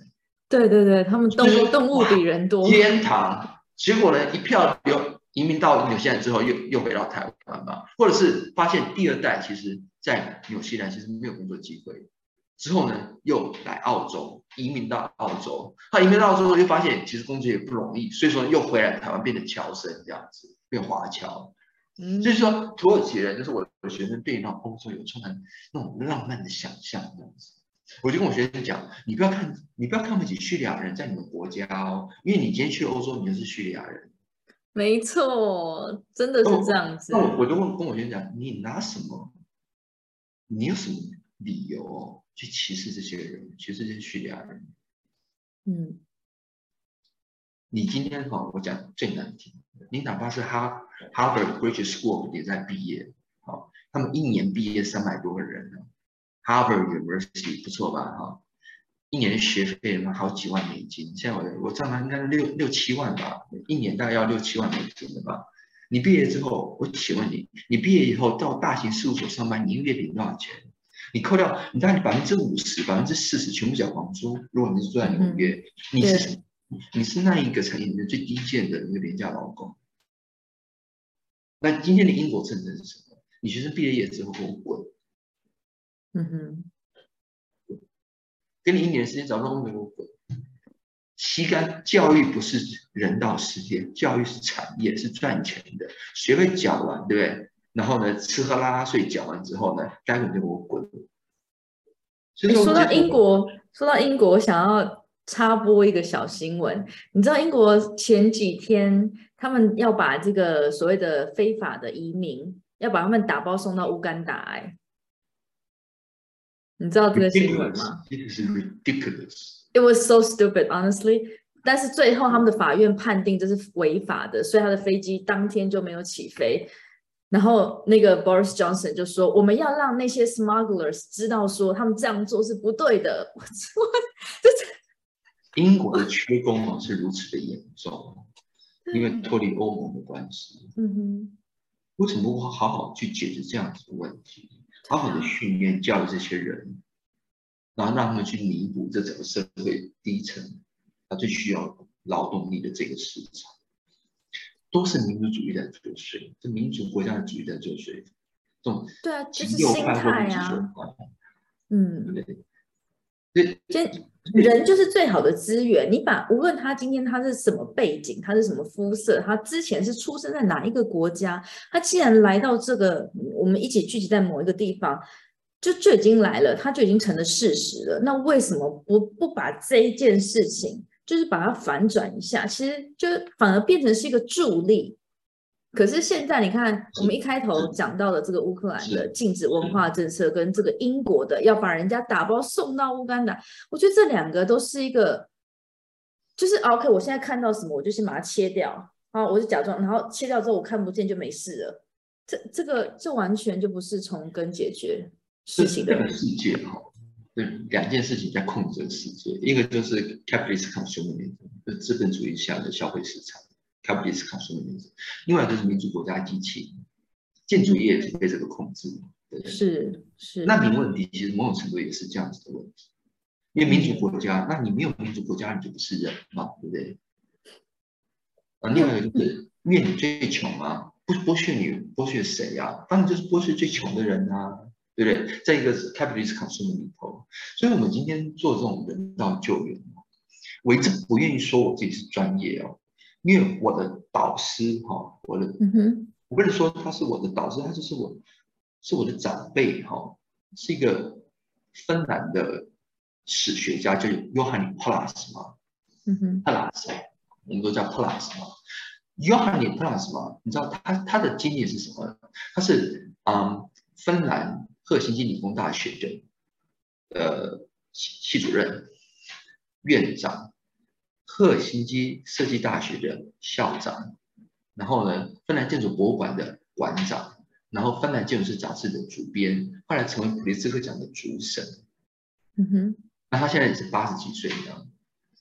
对对对，他们动就是物动物比人多，天堂。结果呢，一票流移民到纽西兰之后又，又回到台湾嘛，或者是发现第二代其实在纽西兰其实没有工作机会，之后呢又来澳洲移民到澳洲，他移民到澳洲又发现其实工作也不容易，所以说又回来台湾变成侨生这样子，变华侨。嗯就是说土耳其人就是我的学生对那种欧洲有充满那种浪漫的想象这样子。我就跟我学生讲，你不要看，你不要看不起叙利亚人在你们国家哦，因为你今天去欧洲，你就是叙利亚人。没错，真的是这样子那。我我就问跟我学生讲，你拿什么？你有什么理由去歧视这些人，歧视这些叙利亚人。嗯，你今天哈，我讲最难听，你哪怕是哈 Harvard Graduate School 也在毕业，好，他们一年毕业三百多个人呢，Harvard University 不错吧？哈，一年学费嘛好几万美金，现在我我账上应该是六六七万吧，一年大概要六七万美金的吧。你毕业之后，我请问你，你毕业以后到大型事务所上班，你一个月领多少钱？你扣掉，你大概百分之五十、百分之四十全部缴房租。如果你是住在纽约，你是你是那一个产业里面最低贱的那个廉价劳工。那今天的英国政策是什么？你学生毕业业之后给我滚！嗯哼，给你一年时间找不到工作，给我滚！吸干教育不是人道世界，教育是产业，是赚钱的。学费缴完，对不对？然后呢，吃喝拉撒睡缴完之后呢，该滚就给我滚。说到英国，说到英国，我想要插播一个小新闻。你知道英国前几天他们要把这个所谓的非法的移民，要把他们打包送到乌干达？哎，你知道这个新闻吗？It is ridiculous. It was so stupid, honestly. 但是最后他们的法院判定这是违法的，所以他的飞机当天就没有起飞。然后那个 Boris Johnson 就说：“我们要让那些 smugglers 知道，说他们这样做是不对的。”我 我这英国的缺工啊是如此的严重，因为脱离欧盟的关系。嗯哼，为什么不好好去解决这样子的问题？好好的训练教育这些人，然后让他们去弥补这整个社会低层他最需要劳动力的这个市场。都是民族主义在作祟，这民主国家的主义在作祟，这种对啊，就是心态啊，嗯，对？对，先人就是最好的资源，你把无论他今天他是什么背景，他是什么肤色，他之前是出生在哪一个国家，他既然来到这个，我们一起聚集在某一个地方，就就已经来了，他就已经成了事实了，那为什么不不把这一件事情？就是把它反转一下，其实就反而变成是一个助力。可是现在你看，我们一开头讲到的这个乌克兰的禁止文化政策，跟这个英国的要把人家打包送到乌干达，我觉得这两个都是一个，就是 OK。我现在看到什么，我就先把它切掉，啊，我就假装，然后切掉之后我看不见就没事了。这这个这完全就不是从根解决事情的世界哈。对两件事情在控制世界，一个就是 capitalist consumerism，就资本主义下的消费市场，capitalist consumerism；另外就是民主国家机器，建筑业是被这个控制，对不对？是是。难民问题其实某种程度也是这样子的问题，因为民主国家，那你没有民主国家，你就不是人嘛，对不对？啊，另外一个就是，因为你最穷啊，不剥削你，剥削谁呀？当然就是剥削最穷的人啊。对不对？在一个 capitalist consumer 里头，所以我们今天做这种人道救援，我一直不愿意说我自己是专业哦，因为我的导师哈，我的，我不能说他是我的导师，他就是我，是我的长辈哈，是一个芬兰的史学家，叫约翰尼普拉斯嘛，嗯哼，Palas，，我们都叫普拉斯嘛，约翰尼普拉斯嘛，你知道他他的经历是什么？他是嗯，芬兰。赫辛基理工大学的呃系主任、院长，赫尔辛基设计大学的校长，然后呢，芬兰建筑博物馆的馆长，然后芬兰建筑师杂志的主编，后来成为普利兹克奖的主审。嗯哼，那他现在也是八十几岁了。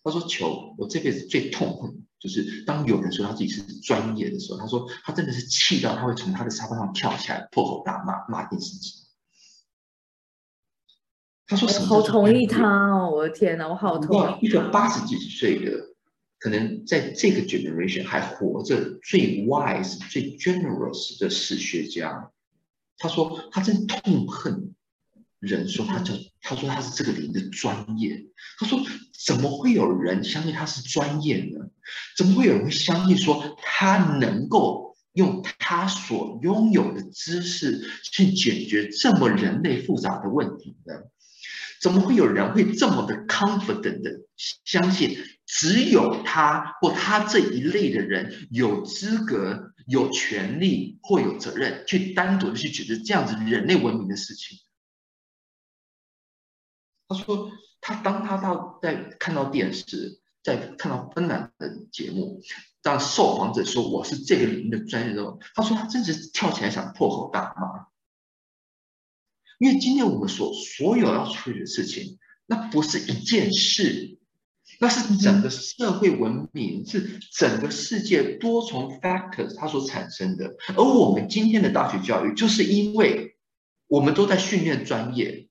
他说：“求我这辈子最痛恨，就是当有人说他自己是专业的时候，他说他真的是气到他会从他的沙发上跳起来，破口大骂，骂电视机。”他说什么：“好同意他哦，我的天哪，我好同意。”一个八十几岁的，可能在这个 generation 还活着最 wise、最 generous 的史学家，他说他真痛恨人说他叫，他说他是这个领域的专业。他说怎么会有人相信他是专业呢？怎么会有人会相信说他能够用他所拥有的知识去解决这么人类复杂的问题呢？怎么会有人会这么的 confident 的相信，只有他或他这一类的人有资格、有权利或有责任去单独的去解决这样子人类文明的事情？他说他当他到在看到电视，在看到芬兰的节目，让受访者说我是这个领域的专业的时候，他说他真是跳起来想破口大骂。因为今天我们所所有要处理的事情，那不是一件事，那是整个社会文明，是整个世界多重 factors 它所产生的。而我们今天的大学教育，就是因为我们都在训练专业，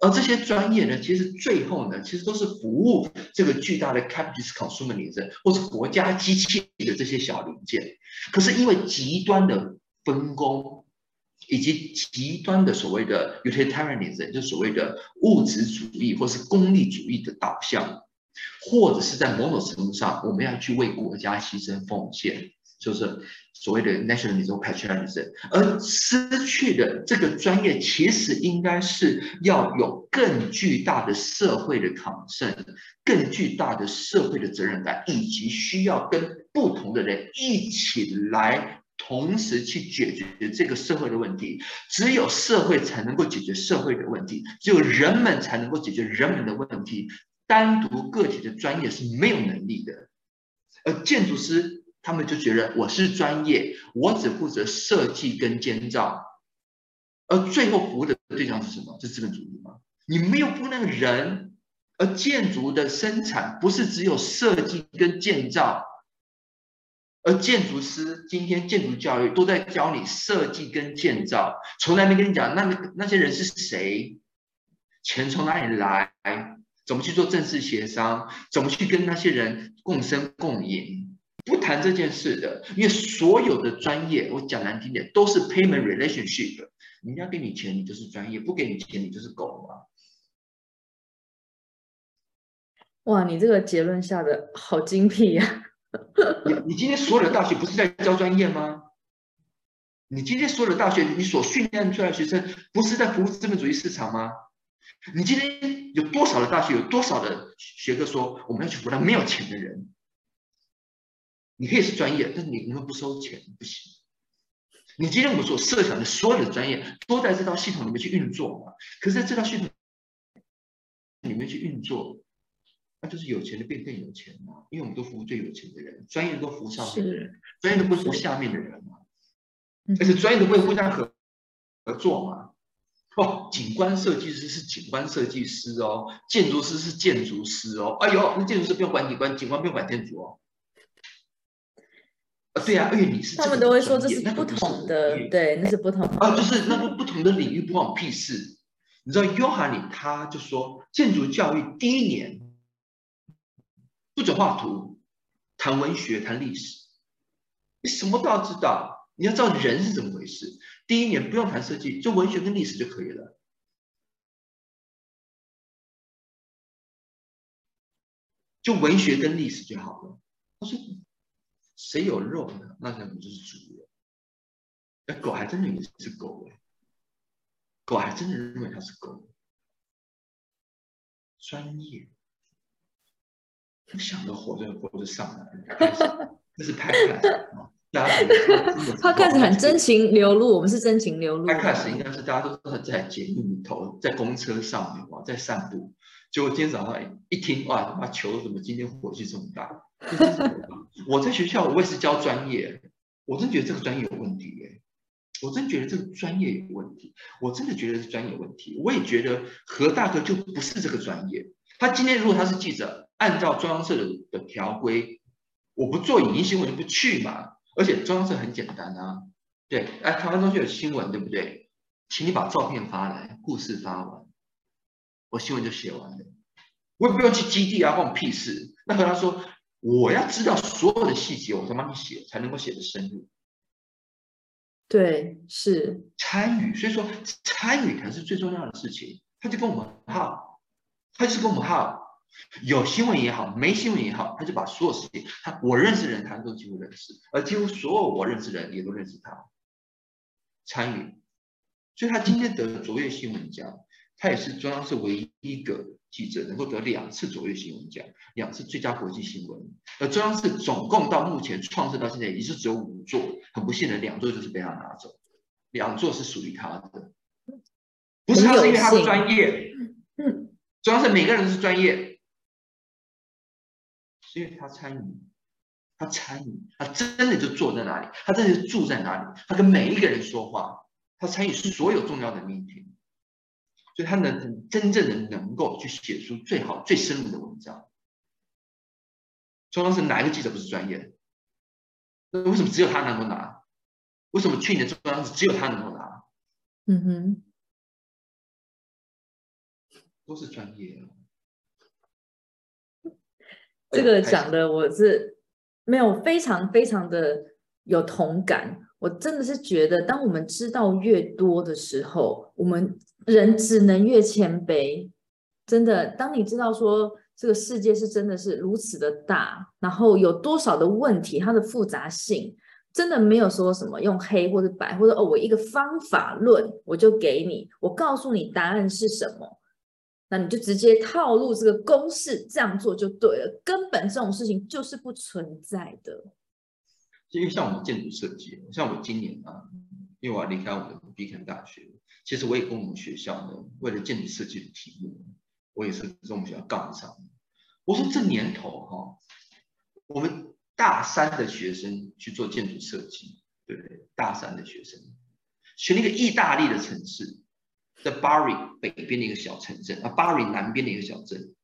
而这些专业呢，其实最后呢，其实都是服务这个巨大的 capitalist consumerism 或是国家机器的这些小零件。可是因为极端的分工。以及极端的所谓的 utilitarianism，就所谓的物质主义或是功利主义的导向，或者是在某种程度上，我们要去为国家牺牲奉献，就是所谓的 nationalism patriotism，而失去的这个专业，其实应该是要有更巨大的社会的 concern，更巨大的社会的责任感，以及需要跟不同的人一起来。同时去解决这个社会的问题，只有社会才能够解决社会的问题，只有人们才能够解决人们的问题。单独个体的专业是没有能力的。而建筑师他们就觉得我是专业，我只负责设计跟建造，而最后服务的对象是什么？是资本主义吗？你没有服那个人，而建筑的生产不是只有设计跟建造。而建筑师今天建筑教育都在教你设计跟建造，从来没跟你讲那那些人是谁，钱从哪里来，怎么去做正式协商，怎么去跟那些人共生共赢，不谈这件事的。因为所有的专业，我讲难听点，都是 payment relationship。人家给你钱，你就是专业；不给你钱，你就是狗嘛。哇，你这个结论下的好精辟呀！你你今天所有的大学不是在教专业吗？你今天所有的大学，你所训练出来的学生不是在服务资本主义市场吗？你今天有多少的大学，有多少的学科说我们要去服务没有钱的人？你可以是专业，但你你们不收钱不行。你今天我们所设想的所有的专业都在这套系统里面去运作嘛？可是在这套系统里面去运作。那就是有钱的变更有钱嘛，因为我们都服务最有钱的人，专业的都服务上面的人，专业的不服务下面的人嘛，而且专业的会互相合合作嘛。哦，景观设计师是景观设计师哦，建筑师是建筑师哦。哎呦，那建筑师不用管景观，景观不用管建筑哦。啊，对啊，因为你是他们都会说这是不同的，对，那是不同啊，就是那个不同的领域不关我屁事。你知道约翰里他就说，建筑教育第一年。不准画图，谈文学，谈历史，你什么都要知道。你要知道人是怎么回事。第一年不用谈设计，就文学跟历史就可以了，就文学跟历史就好了。他说：“谁有肉呢？那那不就是主人？那，狗还真的以为是狗哎，狗还真的认为它是狗，专业。”不想都活着活着上来，这是拍开大家 他开始很真情流露，我们是真情流露。开始应该是大家都是在捷运里头，在公车上面哇，在散步。结果今天早上一听哇，他妈球怎么今天火气这么大？我在学校我也是教专业，我真觉得这个专业有问题耶，我真觉得这个专业有问题，我真的觉得是专业有问题。我也觉得何大哥就不是这个专业。他今天如果他是记者。按照中央社的的条规，我不做影音新闻就不去嘛。而且中央社很简单啊，对，哎，台湾中学有新闻对不对？请你把照片发来，故事发完，我新闻就写完了。我也不用去基地啊，关我屁事。那和他说，我要知道所有的细节，我才帮你写，才能够写的深入。对，是参与，所以说参与才是最重要的事情。他就跟我们耗，他就是跟我们耗。有新闻也好，没新闻也好，他就把所有事情，他我认识的人，他都几乎认识，而几乎所有我认识的人也都认识他，参与，所以他今天得卓越新闻奖，他也是中央社唯一一个记者能够得两次卓越新闻奖，两次最佳国际新闻，而中央社总共到目前创设到现在也是只有五座，很不幸的两座就是被他拿走，两座是属于他的，不是他是因为他是专业。嗯，中央是每个人都是专业，所以他参与，他参与，他真的就坐在那里，他真的就住在那里，他跟每一个人说话，他参与所有重要的 meeting，所以他能真正的能够去写出最好、最深入的文章。中央是哪一个记者不是专业的？那为什么只有他能够拿？为什么去年中央是只有他能够拿？嗯哼，都是专业啊。这个讲的我是没有非常非常的有同感。我真的是觉得，当我们知道越多的时候，我们人只能越谦卑。真的，当你知道说这个世界是真的是如此的大，然后有多少的问题，它的复杂性。真的没有说什么用黑或者白，或者哦，我一个方法论我就给你，我告诉你答案是什么，那你就直接套路这个公式这样做就对了。根本这种事情就是不存在的。因为像我们建筑设计，像我今年啊，因为我要离开我们 B 肯大学，其实我也跟我们学校呢，为了建筑设计的题目，我也是跟我们学校杠上。我说这年头哈，我们。大三的学生去做建筑设计，对不对？大三的学生选一个意大利的城市，在 Bari 北边的一个小城镇啊，Bari 南边的一个小镇。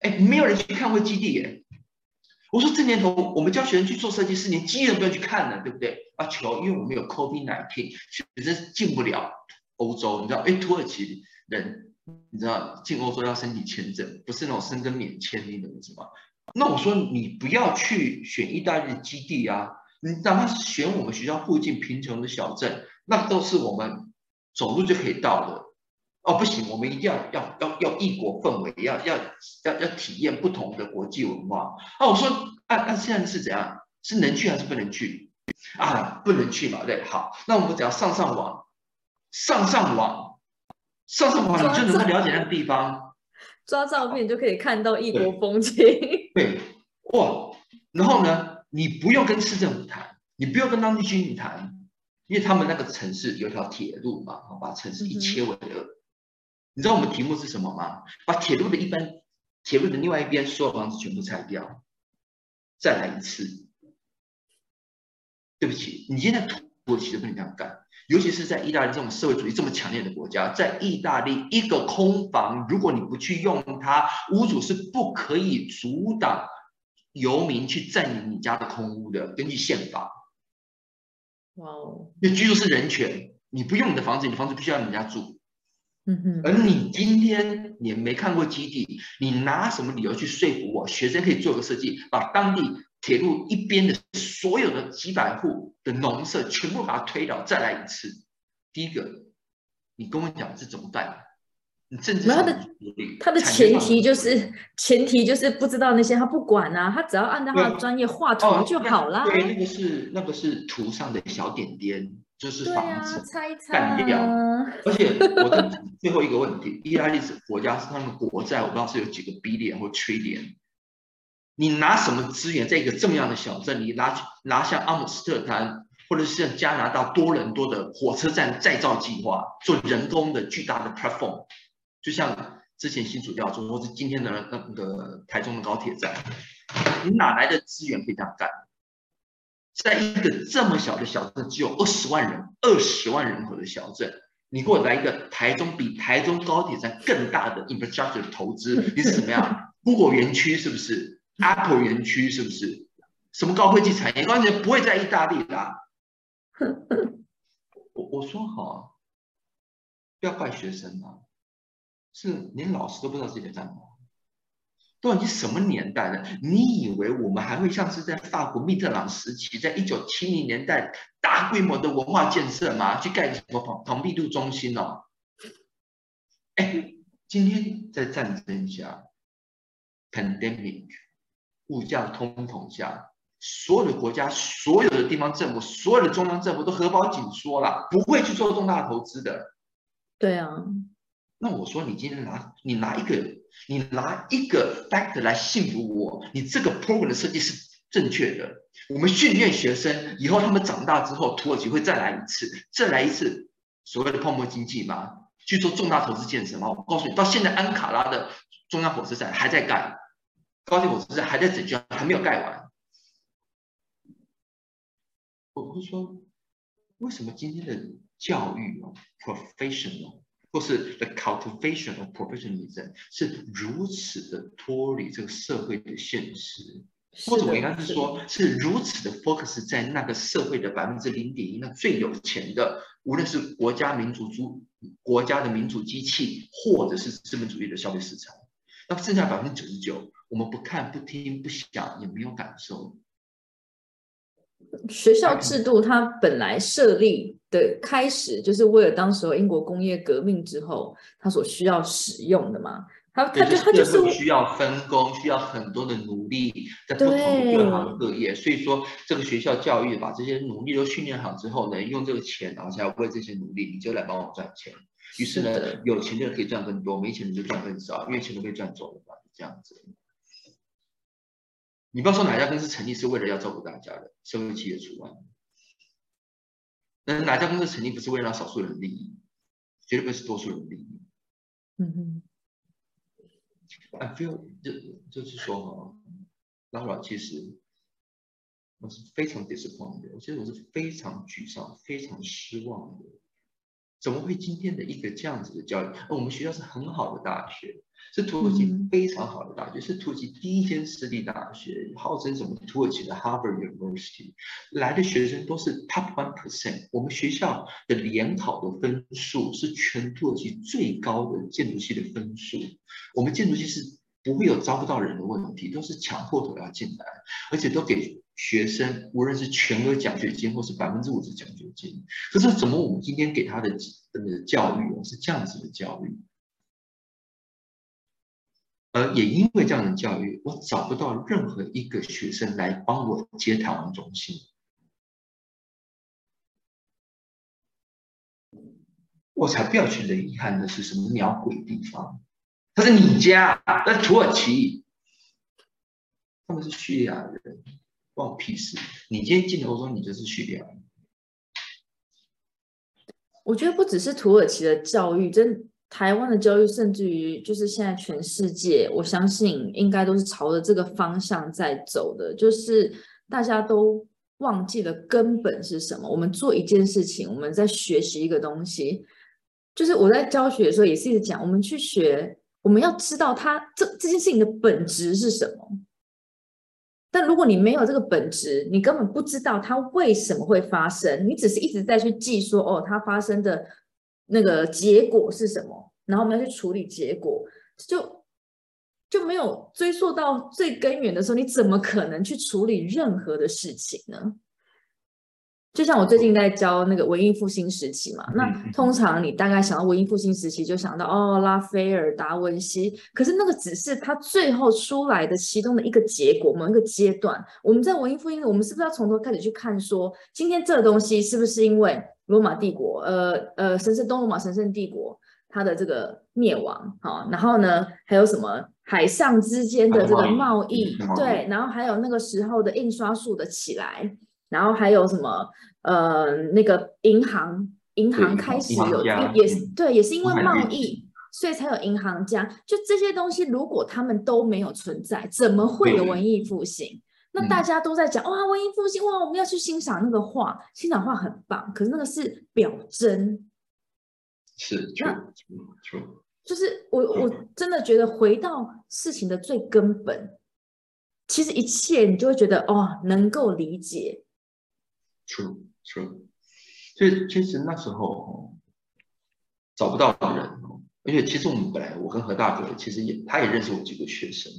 哎，没有人去看过基地耶。我说这年头我们教学生去做设计，师连基地都不要去看了，对不对？啊，求，因为我们有 COVID-19，学生进不了欧洲。你知道，哎，土耳其人，你知道进欧洲要申请签证，不是那种申根免签，你懂什么？那我说你不要去选意大利的基地啊，你哪怕选我们学校附近贫穷的小镇，那都是我们走路就可以到了。哦，不行，我们一定要要要要异国氛围，要要要要体验不同的国际文化。啊，我说，啊啊，现在是怎样？是能去还是不能去？啊，不能去嘛，对，好，那我们只要上上网，上上网，上上网，你就能够了解那个地方。抓照片就可以看到异国风情。对，哇，然后呢，你不用跟市政府谈，你不用跟当地居民谈，因为他们那个城市有条铁路嘛，把城市一切为二。你知道我们题目是什么吗？把铁路的一般，铁路的另外一边所有房子全部拆掉，再来一次。对不起，你现在土耳其都不能这样干。尤其是在意大利这种社会主义这么强烈的国家，在意大利一个空房，如果你不去用它，屋主是不可以阻挡游民去占领你家的空屋的。根据宪法，哇哦，因为居住是人权，你不用你的房子，你房子必须要人家住。嗯哼，而你今天你没看过基地，你拿什么理由去说服我？学生可以做个设计，把当地。铁路一边的所有的几百户的农舍全部把它推倒，再来一次。第一个，你跟我讲是怎么办？你政治他的他的前提就是前提就是不知道那些他不管啊，他只要按照他的专业画图就好啦。对，那个是那个是图上的小点点，就是房子干掉。而且我的最后一个问题，意大利是国家是他们国债，我不知道是有几个 billion 或 trillion。你拿什么资源在一个这么样的小镇？你拿拿下阿姆斯特丹，或者是像加拿大多伦多的火车站再造计划，做人工的巨大的 platform，就像之前新主调做，或是今天的那个台中的高铁站，你哪来的资源可以这样干？在一个这么小的小镇，只有二十万人、二十万人口的小镇，你给我来一个台中比台中高铁站更大的 infrastructure 投资，你是怎么样？Google 园区是不是？Apple 园区是不是什么高科技产业？高科技不会在意大利的。我我说好，啊不要怪学生啊，是连老师都不知道自己在干嘛。都已经什么年代了？你以为我们还会像是在法国密特朗时期，在一九七零年代大规模的文化建设吗？去盖什么庞庞毕度中心哦？哎，今天在战争下，pandemic。物价通膨下，所有的国家、所有的地方政府、所有的中央政府都荷包紧缩了，不会去做重大投资的。对啊，那我说你今天拿你拿一个你拿一个 fact 来信服我，你这个 program 的设计是正确的。我们训练学生以后，他们长大之后，土耳其会再来一次，再来一次所谓的泡沫经济吗？去做重大投资建设吗？我告诉你，到现在安卡拉的中央火车站还在盖，高铁火车站还在整修，还没有盖完。我不会说，为什么今天的教育哦，professional 或是 the cultivation of professionalism 是如此的脱离这个社会的现实？或者我应该是说，是如此的 focus 在那个社会的百分之零点一，那最有钱的，无论是国家民族主国家的民主机器，或者是资本主义的消费市场，那剩下百分之九十九，我们不看不听不想，也没有感受。学校制度它本来设立的开始，就是为了当时候英国工业革命之后，它所需要使用的嘛。它它就它就是需要分工，需要很多的努力，在不同的各行各业。所以说，这个学校教育把这些努力都训练好之后呢，用这个钱，然后才要为这些努力，你就来帮我赚钱。于是呢，有钱的人可以赚更多，没钱的就赚更少，因为钱都被赚走了嘛，这样子。你不要说哪家公司成立是为了要照顾大家的，社会企业除外。那哪家公司成立不是为了让少数人利益，绝对不是多数人利益。嗯哼。I feel 就就是说哈，Laura 其实我是非常 disappointed，我觉得我是非常沮丧、非常失望的。怎么会今天的一个这样子的教育？而我们学校是很好的大学。是土耳其非常好的大学，是土耳其第一间私立大学，号称什么土耳其的 Harvard University，来的学生都是 top one percent。我们学校的联考的分数是全土耳其最高的建筑系的分数。我们建筑系是不会有招不到人的问题，都是强迫头要进来，而且都给学生无论是全额奖学金或是百分之五十奖学金。可是怎么我们今天给他的的教育哦是这样子的教育？而也因为这样的教育，我找不到任何一个学生来帮我接台湾中心。我才不要去雷遗憾的是什么鸟鬼地方？他是你家，那土耳其，他们是叙利亚人，关我屁事！你今天进头说，你就是叙利亚。我觉得不只是土耳其的教育，真。台湾的教育，甚至于就是现在全世界，我相信应该都是朝着这个方向在走的。就是大家都忘记了根本是什么。我们做一件事情，我们在学习一个东西。就是我在教学的时候也是一直讲，我们去学，我们要知道它这这件事情的本质是什么。但如果你没有这个本质，你根本不知道它为什么会发生，你只是一直在去记说，哦，它发生的。那个结果是什么？然后我们要去处理结果，就就没有追溯到最根源的时候，你怎么可能去处理任何的事情呢？就像我最近在教那个文艺复兴时期嘛，那通常你大概想到文艺复兴时期，就想到哦，拉斐尔、达文西，可是那个只是他最后出来的其中的一个结果，某一个阶段。我们在文艺复兴，我们是不是要从头开始去看，说今天这个东西是不是因为？罗马帝国，呃呃，神圣东罗马神圣帝国，它的这个灭亡，好，然后呢，还有什么海上之间的这个贸易，对，然后还有那个时候的印刷术的起来，然后还有什么，呃，那个银行，银行开始有，也是对，也是因为贸易，所以才有银行家。就这些东西，如果他们都没有存在，怎么会有文艺复兴？那大家都在讲哇，文艺复兴哇，我们要去欣赏那个画，欣赏画很棒。可是那个是表征，是那就是我我真的觉得回到事情的最根本，其实一切你就会觉得哦，能够理解。True True，所以其实那时候找不到人哦，而且其实我们本来我跟何大哥其实也他也认识我几个学生，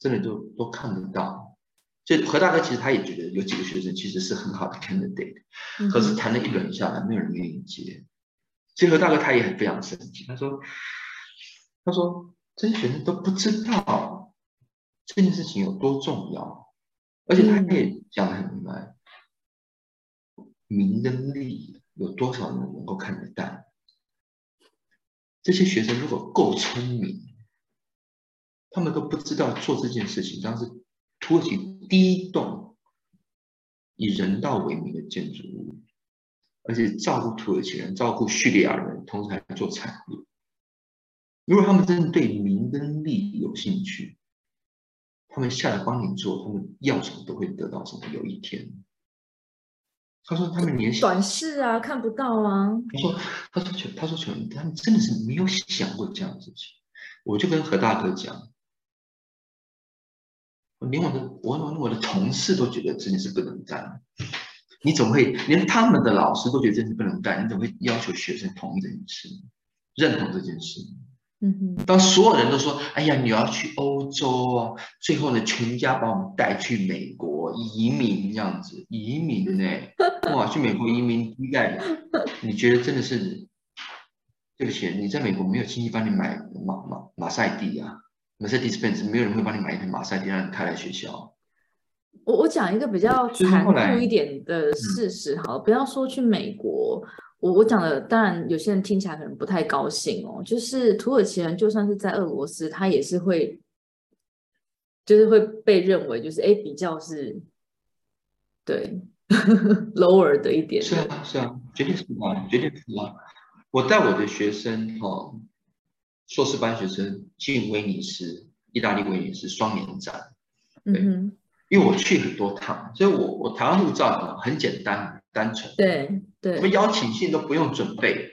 真的都都看得到。所以何大哥其实他也觉得有几个学生其实是很好的 candidate，可是谈了一轮下来，没有人愿意接。所以何大哥他也很非常生气，他说：“他说这些学生都不知道这件事情有多重要，而且他也讲得很明白，名跟利有多少人能够看得淡。这些学生如果够聪明，他们都不知道做这件事情，当时。”土耳其第一栋以人道为名的建筑物，而且照顾土耳其人、照顾叙利亚人，同时还做产业。如果他们真的对名跟利有兴趣，他们下来帮你做，他们要什么都会得到什么。有一天，他说他们连短视啊，看不到啊。他说他说全他说全他们真的是没有想过这样的事情。我就跟何大哥讲，连我的我我我的同事都觉得这件事不能干。你怎么会连他们的老师都觉得这件事不能干？你怎么会要求学生同意这件事，认同这件事？嗯哼，当所有人都说：“哎呀，你要去欧洲啊！”最后呢，全家把我们带去美国移民，这样子移民呢？哇，去美国移民第一代，你觉得真的是？对不起，你在美国没有亲戚帮你买马马马赛蒂啊，Mercedes Benz，没有人会帮你买一台马赛蒂让你开来学校。我我讲一个比较残酷一点的事实，好，不要说去美国。我我讲的，当然有些人听起来可能不太高兴哦。就是土耳其人，就算是在俄罗斯，他也是会，就是会被认为就是哎，比较是，对，lower 的一点。是啊，是啊，绝对是啊，绝对是啊。我带我的学生哈，硕士班学生进威尼斯，意大利威尼斯双年展，嗯因为我去很多趟，所以我我台湾护照很简单。单纯对对，我们邀请信都不用准备，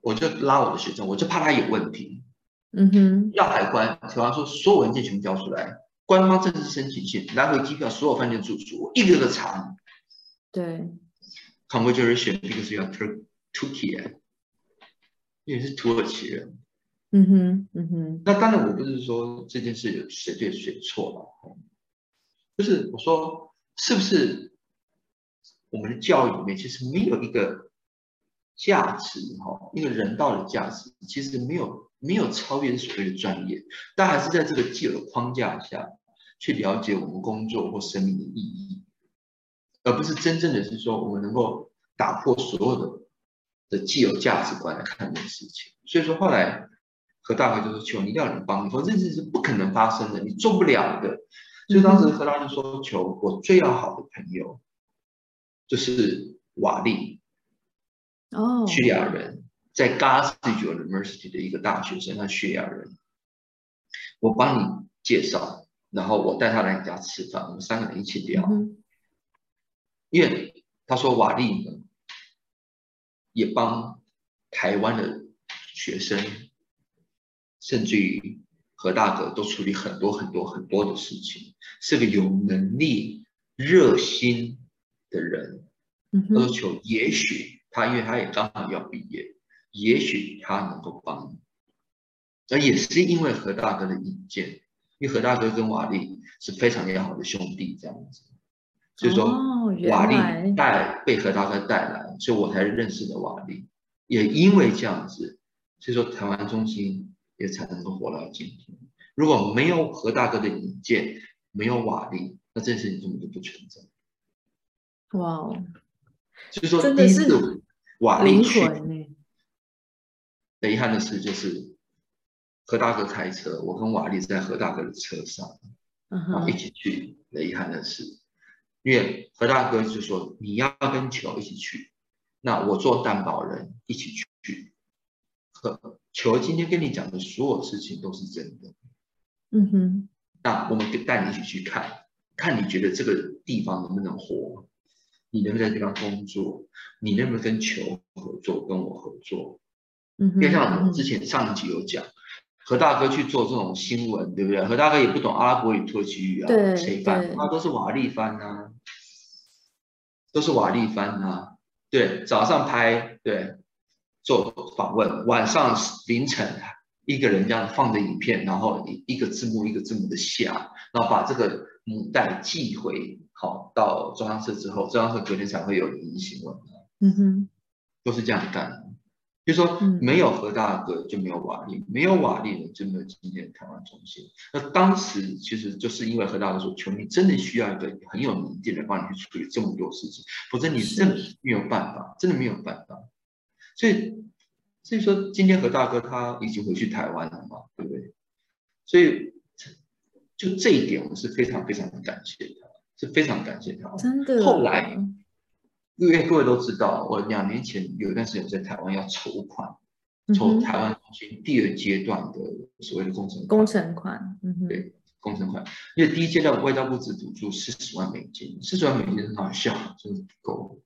我就拉我的学生，我就怕他有问题。嗯哼，要海关，海关说所有文件全部交出来，官方正式申请信，来回机票，所有饭店住宿，我一个个查。对，Congratulations because you are Turkey，因为是土耳其人。嗯哼，嗯哼。那当然，我不是说这件事有谁对谁错了，就是我说是不是？我们的教育里面其实没有一个价值，哈，一个人道的价值，其实没有没有超越所谓的专业，但还是在这个既有的框架下去了解我们工作或生命的意义，而不是真正的是说我们能够打破所有的的既有价值观来看这件事情。所以说后来何大哥就说：“求你一定要人帮你，否则这件事是不可能发生的，你做不了的。”所以当时何大哥说：“求我最要好的朋友。”就是瓦利，哦，叙利亚人，在 Gazi University 的一个大学生，他叙利亚人，我帮你介绍，然后我带他来你家吃饭，我们三个人一起聊，因为他说瓦利呢，也帮台湾的学生，甚至于何大哥都处理很多很多很多的事情，是个有能力、热心。的人，要求也许他，因为他也刚好要毕业，也许他能够帮你。而也是因为何大哥的引荐，因为何大哥跟瓦力是非常要好的兄弟，这样子，所以说瓦力带被何大哥带来，所以我才认识的瓦力。也因为这样子，所以说台湾中心也才能够活到今天。如果没有何大哥的引荐，没有瓦力，那这件事情根本就不存在。哇哦！就是说，第一次瓦力去，很遗憾的事就是何大哥开车，我跟瓦力在何大哥的车上，然后一起去。很遗憾的是，因为何大哥就说你要跟球一起去，那我做担保人一起去。和球今天跟你讲的所有事情都是真的。嗯哼。那我们带你一起去看看，你觉得这个地方能不能活？你能不能在地方工作？你能不能跟球合作？跟我合作？嗯，就像我们之前上一集有讲，何大哥去做这种新闻，对不对？何大哥也不懂阿拉伯语、土耳其语啊，谁翻？他都是瓦力翻啊，都是瓦力翻啊。对，早上拍，对，做访问，晚上凌晨一个人这样放着影片，然后一一个字幕一个字幕的下，然后把这个母带寄回。好，到中央社之后，中央社隔天才会有影音新闻。嗯哼，都是这样干的。就说没有何大哥就没有瓦力，没有瓦力呢就没有今天的台湾中心。那当时其实就是因为何大哥说，球迷真的需要一个很有能力的人帮你去处理这么多事情，否则你真的没有办法，真的没有办法。所以，所以说今天何大哥他已经回去台湾了嘛，对不对？所以就这一点，我们是非常非常的感谢他。是非常感谢他，真的。后来，因为各位都知道，我两年前有一段时间在台湾要筹款，筹台湾中心第二阶段的所谓的工程工程款，嗯哼，对，工程款，因为第一阶段外交部只补助四十万美金，四十万美金很好笑，真的不够，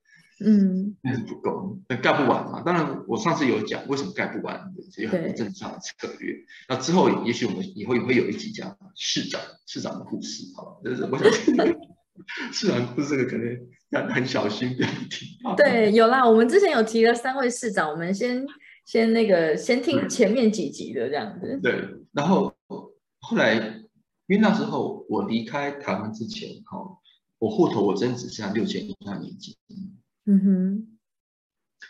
嗯，那是不够，那盖不完嘛。当然，我上次有讲为什么盖不完，这有很多政治上的策略。那之后，也许我们以后也会有一集讲市长市长的故事，好吧？就是我想 市长故事这个可能要很小心不要听。对，有啦，我们之前有提了三位市长，我们先。先那个，先听前面几集的这样子。对，然后后来，因为那时候我离开台湾之前，哈，我户头我真只剩下六千块美金。嗯哼。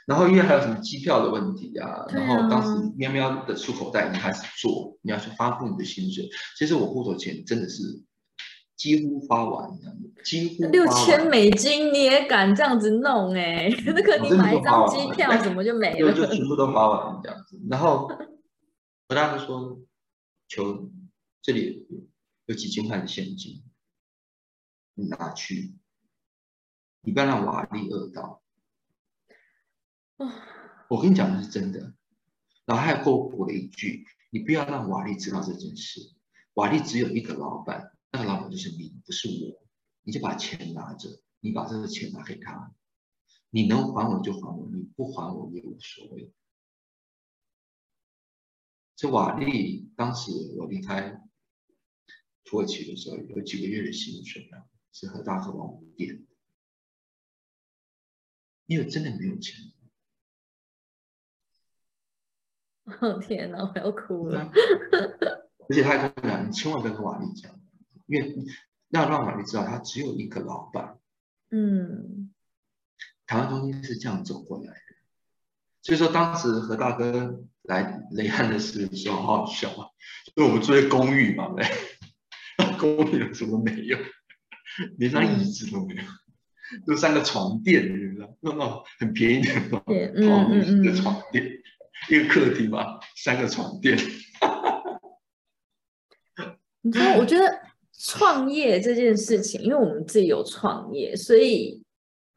然后因为还有什么机票的问题啊，然后当时喵喵的出口袋已经开始做，你要去发布你的薪水，其实我户头钱真的是。几乎花完，几乎六千美金你也敢这样子弄哎？那个你买一张机票怎么就没了？就全部都花完这样子。然后 我大哥说：“求这里有几千块的现金，你拿去，你不要让瓦力饿到。”我跟你讲的是真的。然后还后补了一句：“你不要让瓦力知道这件事，瓦力只有一个老板。”那个老板就是你，不是我，你就把钱拿着，你把这个钱拿给他，你能还我就还我，你不还我也无所谓。这瓦力当时我离开土耳其的时候，有几个月的薪水啊，是和大和王垫的，因为真的没有钱。哦天哪，我要哭了！而且他还跟我讲，你千万不要跟瓦力讲。因为要让马丽知道，他只有一个老板。嗯，台湾中心是这样走过来的。所以说，当时何大哥来雷汉的时候，好好笑啊！因为我们住在公寓嘛，对，公寓有什么没有，连张椅子都没有，就三个床垫，你知道，那种很便宜的那种 的床垫，一个客厅嘛，三个床垫。你知道，我觉得。创业这件事情，因为我们自己有创业，所以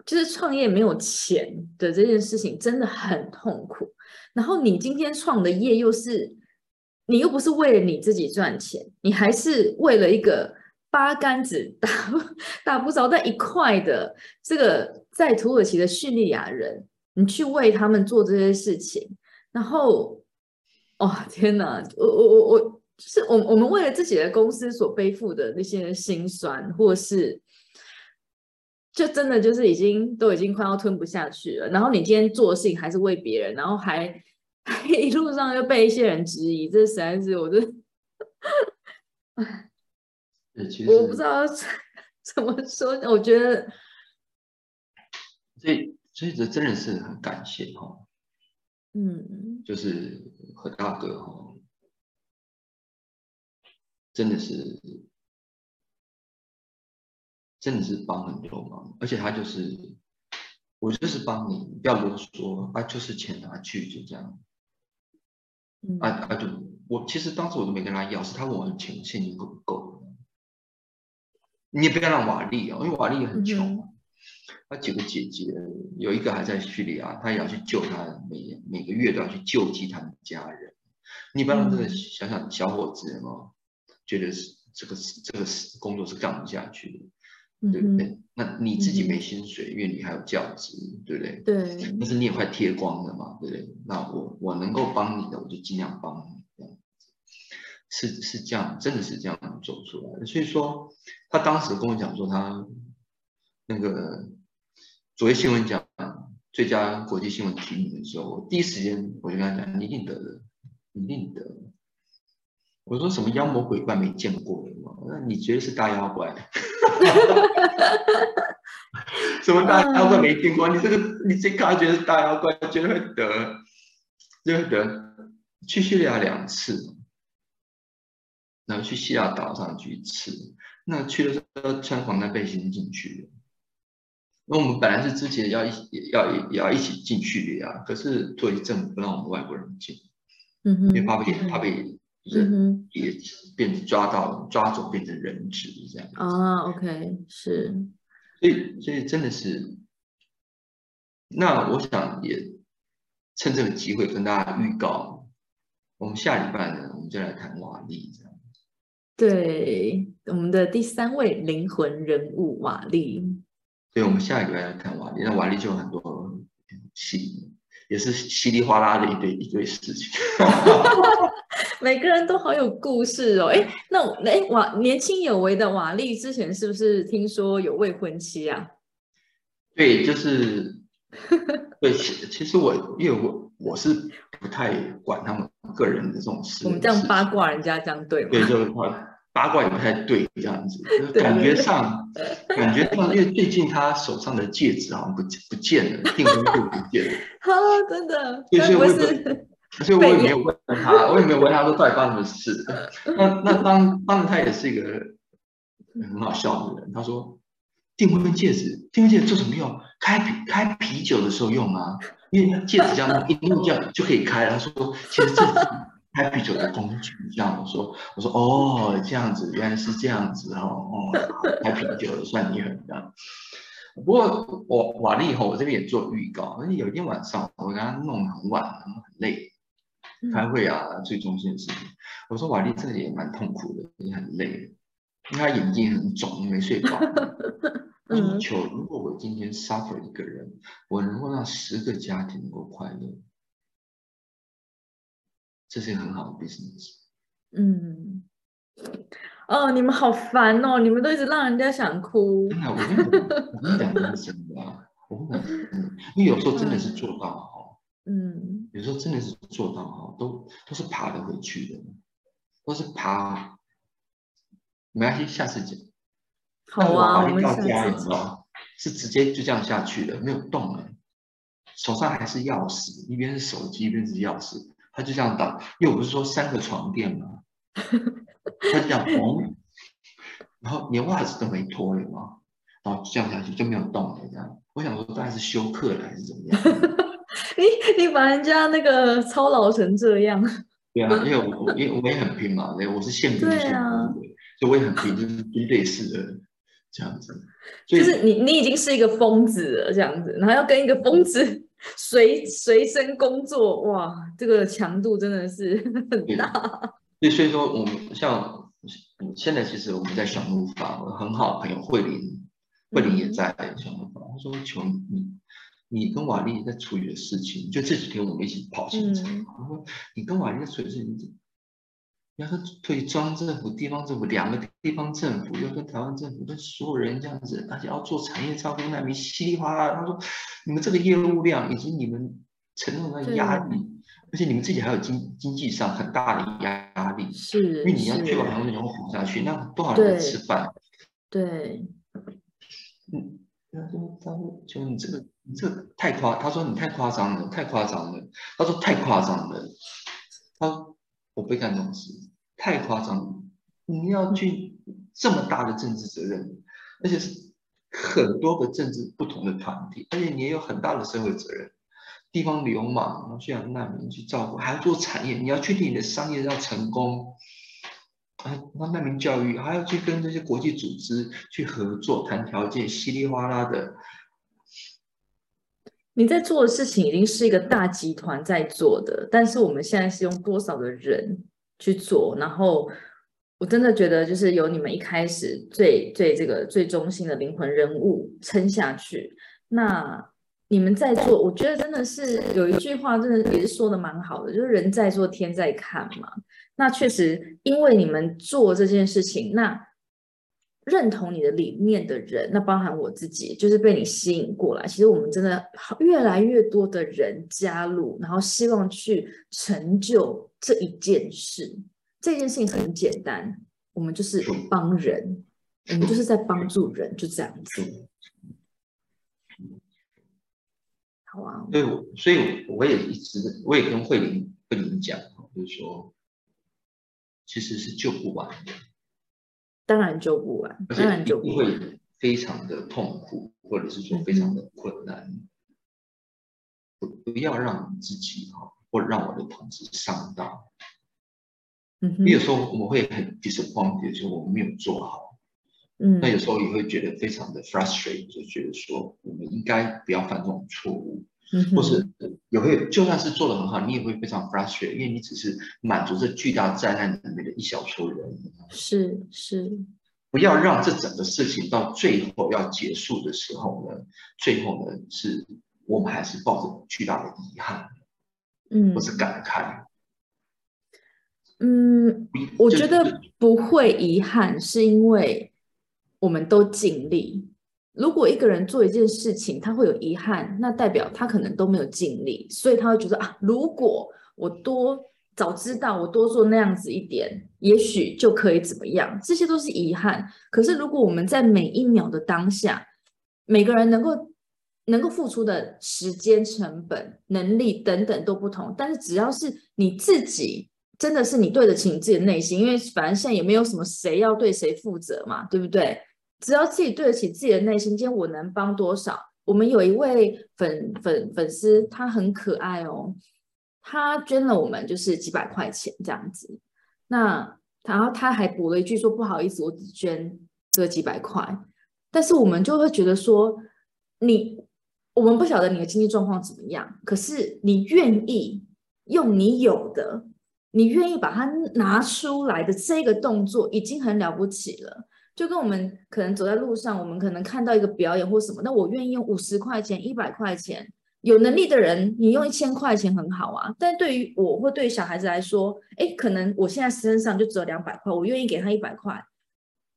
就是创业没有钱的这件事情真的很痛苦。然后你今天创的业又是，你又不是为了你自己赚钱，你还是为了一个八竿子打打不着在一块的这个在土耳其的叙利亚人，你去为他们做这些事情。然后，哦天哪，我我我我。就是我我们为了自己的公司所背负的那些辛酸，或是就真的就是已经都已经快要吞不下去了。然后你今天做的事情还是为别人，然后还 一路上又被一些人质疑，这实在是我这，唉，我不知道 怎么说。我觉得，所以所以这真的是很感谢哈，嗯，就是何大哥哈。真的是，真的是帮很多忙，而且他就是，我就是帮你，不要啰嗦，啊，就是钱拿去就这样，啊啊就我其实当时我都没跟他要，是他问我钱现金够不够，你也不要让瓦力啊，因为瓦力也很穷，他几个姐姐有一个还在叙利亚，他也要去救他，每每个月都要去救济他们家人，你不要让这个小小小伙子哦。觉得是这个是这个是工作是干不下去的，对不对？那你自己没薪水，因为你还有教职，对不对？对。但是你也快贴光了嘛，对不对？那我我能够帮你的，我就尽量帮你，这样子。是是这样，真的是这样走出来的。所以说，他当时跟我讲说，他那个昨天新闻奖最佳国际新闻提名的时候，我第一时间我就跟他讲，你一定得的，一定得。我说什么妖魔鬼怪没见过的吗？那你觉得是大妖怪？什么大妖怪没见过？你这个你这卡觉得是大妖怪，觉得会得，就会得。去叙利亚两次，然后去希腊岛上去一次。那去的时候穿防弹背心进去的。那我们本来是之前要一要也要一起进叙利亚，可是土耳其政府不让我们外国人进，嗯哼，因为怕被怕被。人也变抓到抓走变成人质这样啊，OK 是，所以所以真的是，那我想也趁这个机会跟大家预告，我们下礼拜呢，我们就来谈瓦力这样。对，我们的第三位灵魂人物瓦力。对，我们下一个来看瓦力，那瓦力就有很多戏，也是稀里哗啦的一堆一堆事情。每个人都好有故事哦。哎，那哎瓦年轻有为的瓦力之前是不是听说有未婚妻啊？对，就是对，其其实我因为我我是不太管他们个人的这种事。我们这样八卦人家这样对吗？对，就八卦也不太对，这样子，感觉上，感觉上，因为最近他手上的戒指好像不不见了，订婚就不见了。啊，真的？所以我也，所以我也没有问他，我也没有问他说到底发生什么事。那那当当然他也是一个很好笑的人。他说订婚戒指，订婚戒指做什么用？开啤开啤酒的时候用啊，因为戒指这样一弄这样就可以开。他说其实这。开啤酒的工具，这样我说，我说哦，这样子原来是这样子哦，哦，，happy 酒算你狠这样。不过我瓦力以后，我这边也做预告。而且有一天晚上，我跟他弄很晚，然后很累，开会啊，最中心的事情。我说瓦力这个也蛮痛苦的，也很累，因为他眼睛很肿，没睡饱。我说求，如果我今天 suffer 一个人，我能够让十个家庭能够快乐。这是很好的 business。嗯，哦，你们好烦哦！你们都一直让人家想哭。真的，我跟你讲，我跟你讲，真的啊！我跟你讲，因为有时候真的是做到哈，嗯，有时候真的是做到哈，都都是爬得回去的，都是爬。没关系，下次讲。好啊，我们到家了，知道是直接就这样下去的，没有动了，手上还是钥匙，一边是手机，一边是钥匙。他就这样打，因为我不是说三个床垫吗？他就这样嘣，然后连袜子都没脱了嘛，然后降下去就没有动了，这样。我想说大概是休克了还是怎么样？你你把人家那个操劳成这样？对啊，因为我因为我也很拼嘛，对，我是宪兵，对啊，所以我也很拼，就是军队式的这样子。就是你你已经是一个疯子了，这样子，然后要跟一个疯子。随随身工作哇，这个强度真的是很大。对，所以说我们像现在，其实我们在小木法，我很好朋友慧玲，慧玲也在小木法。她说：“求你，你跟瓦力在处理的事情，就这几天我们一起跑行程。他说你跟瓦力在处理事情。”要跟对中央政府、地方政府两个地方政府，要跟台湾政府、跟所有人这样子，而且要做产业照顾难民，稀里哗啦。他说：“你们这个业务量以及你们承受的压力，而且你们自己还有经经济上很大的压力，是，因为你要确保台湾能够活下去，那多少人吃饭？对，嗯，他说：“他说，就你这个，你这个太夸，他说你太夸张了，太夸张了。他说太夸张了，他。”我不会干这种事，太夸张了。你要去这么大的政治责任，而且是很多个政治不同的团体，而且你也有很大的社会责任。地方流氓，然后去养难民去照顾，还要做产业，你要确定你的商业要成功。啊，那难民教育还要去跟这些国际组织去合作谈条件，稀里哗啦的。你在做的事情已经是一个大集团在做的，但是我们现在是用多少的人去做？然后我真的觉得，就是由你们一开始最最这个最中心的灵魂人物撑下去。那你们在做，我觉得真的是有一句话，真的也是说的蛮好的，就是人在做天在看嘛。那确实，因为你们做这件事情，那。认同你的理念的人，那包含我自己，就是被你吸引过来。其实我们真的越来越多的人加入，然后希望去成就这一件事。这件事情很简单，我们就是帮人，我们就是在帮助人，就这样子。好啊。对，所以我也一直，我也跟慧玲、慧玲讲，就是说，其实是救不完的。当然救不完，当然救不会非常的痛苦，或者是说非常的困难。不不要让自己哈，或让我的同事伤到。嗯哼。有时候我们会很 disappointed，就我们没有做好。嗯。那有时候也会觉得非常的 frustrated，就觉得说我们应该不要犯这种错误。或是也会就算是做的很好，你也会非常 frustrated，因为你只是满足这巨大灾难里面的一小撮人。是是，不要让这整个事情到最后要结束的时候呢，最后呢是我们还是抱着巨大的遗憾，嗯，或是感慨。嗯，我觉得不会遗憾，是因为我们都尽力。如果一个人做一件事情，他会有遗憾，那代表他可能都没有尽力，所以他会觉得啊，如果我多早知道，我多做那样子一点，也许就可以怎么样。这些都是遗憾。可是如果我们在每一秒的当下，每个人能够能够付出的时间成本、能力等等都不同，但是只要是你自己。真的是你对得起你自己的内心，因为反正现在也没有什么谁要对谁负责嘛，对不对？只要自己对得起自己的内心，今天我能帮多少？我们有一位粉粉粉丝，他很可爱哦，他捐了我们就是几百块钱这样子。那然后他还补了一句说：“不好意思，我只捐这几百块。”但是我们就会觉得说，你我们不晓得你的经济状况怎么样，可是你愿意用你有的。你愿意把它拿出来的这个动作已经很了不起了，就跟我们可能走在路上，我们可能看到一个表演或什么，那我愿意用五十块钱、一百块钱，有能力的人，你用一千块钱很好啊。但对于我或对于小孩子来说，哎，可能我现在身上就只有两百块，我愿意给他一百块，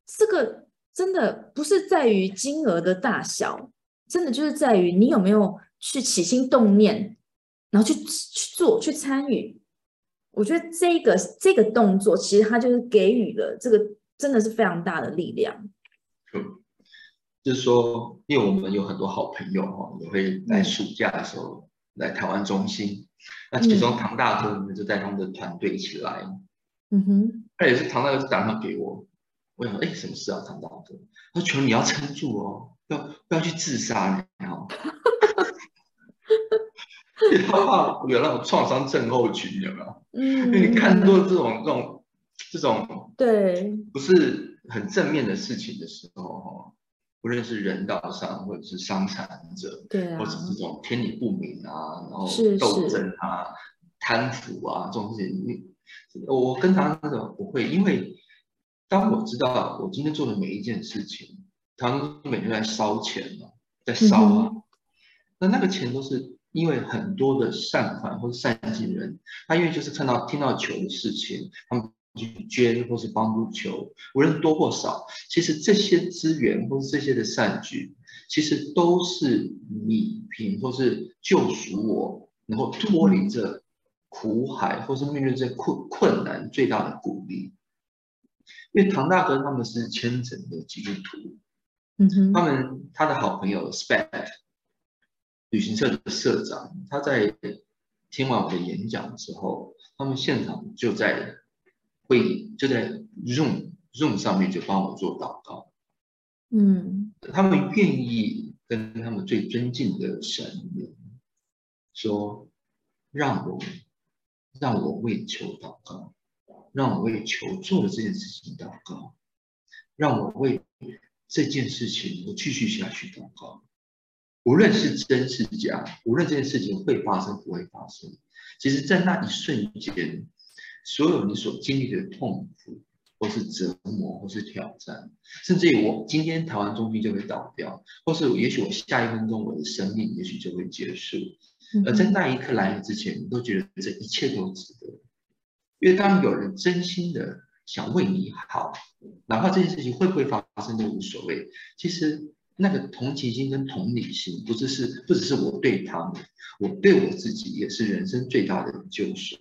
这个真的不是在于金额的大小，真的就是在于你有没有去起心动念，然后去去做、去参与。我觉得这个这个动作，其实它就是给予了这个真的是非常大的力量。嗯，就是说，因为我们有很多好朋友哈，也会在暑假的时候来台湾中心。那其中唐大哥呢，就带他们的团队一起来。嗯哼，那也是唐大哥打电话给我，我想，哎，什么事啊，唐大哥？他说：“求你要撑住哦，不要不要去自杀，你哈。”他怕有那种创伤症候群，有没有？嗯，因为你看多这种这种这种对。不是很正面的事情的时候，哈，不论是人道上或者是伤残者，对啊，或者这种天理不明啊，然后斗争啊、贪腐啊这种事情，你我跟他那种不会，因为当我知道我今天做的每一件事情，他们每天在烧钱嘛，在烧啊，那那个钱都是。因为很多的善款或者善心人，他因为就是看到听到求的事情，他们去捐或是帮助求，无论多或少，其实这些资源或是这些的善举，其实都是你平或是救赎我，能够脱离这苦海或是面对这困困难最大的鼓励。因为唐大哥他们是虔诚的基督徒，嗯哼，他们他的好朋友 Spec。旅行社的社长，他在听完我的演讲之后，他们现场就在会，就在 Zoom Zoom 上面就帮我做祷告。嗯，他们愿意跟他们最尊敬的神说，让我让我为求祷告，让我为求做的这件事情祷告，让我为这件事情我继续下去祷告。无论是真是假，无论这件事情会发生不会发生，其实，在那一瞬间，所有你所经历的痛苦，或是折磨，或是挑战，甚至于我今天台湾中心就会倒掉，或是也许我下一分钟我的生命也许就会结束，而在那一刻来临之前，你都觉得这一切都值得，因为当有人真心的想为你好，哪怕这件事情会不会发生都无所谓，其实。那个同情心跟同理心，不只是不只是我对他们，我对我自己也是人生最大的救赎。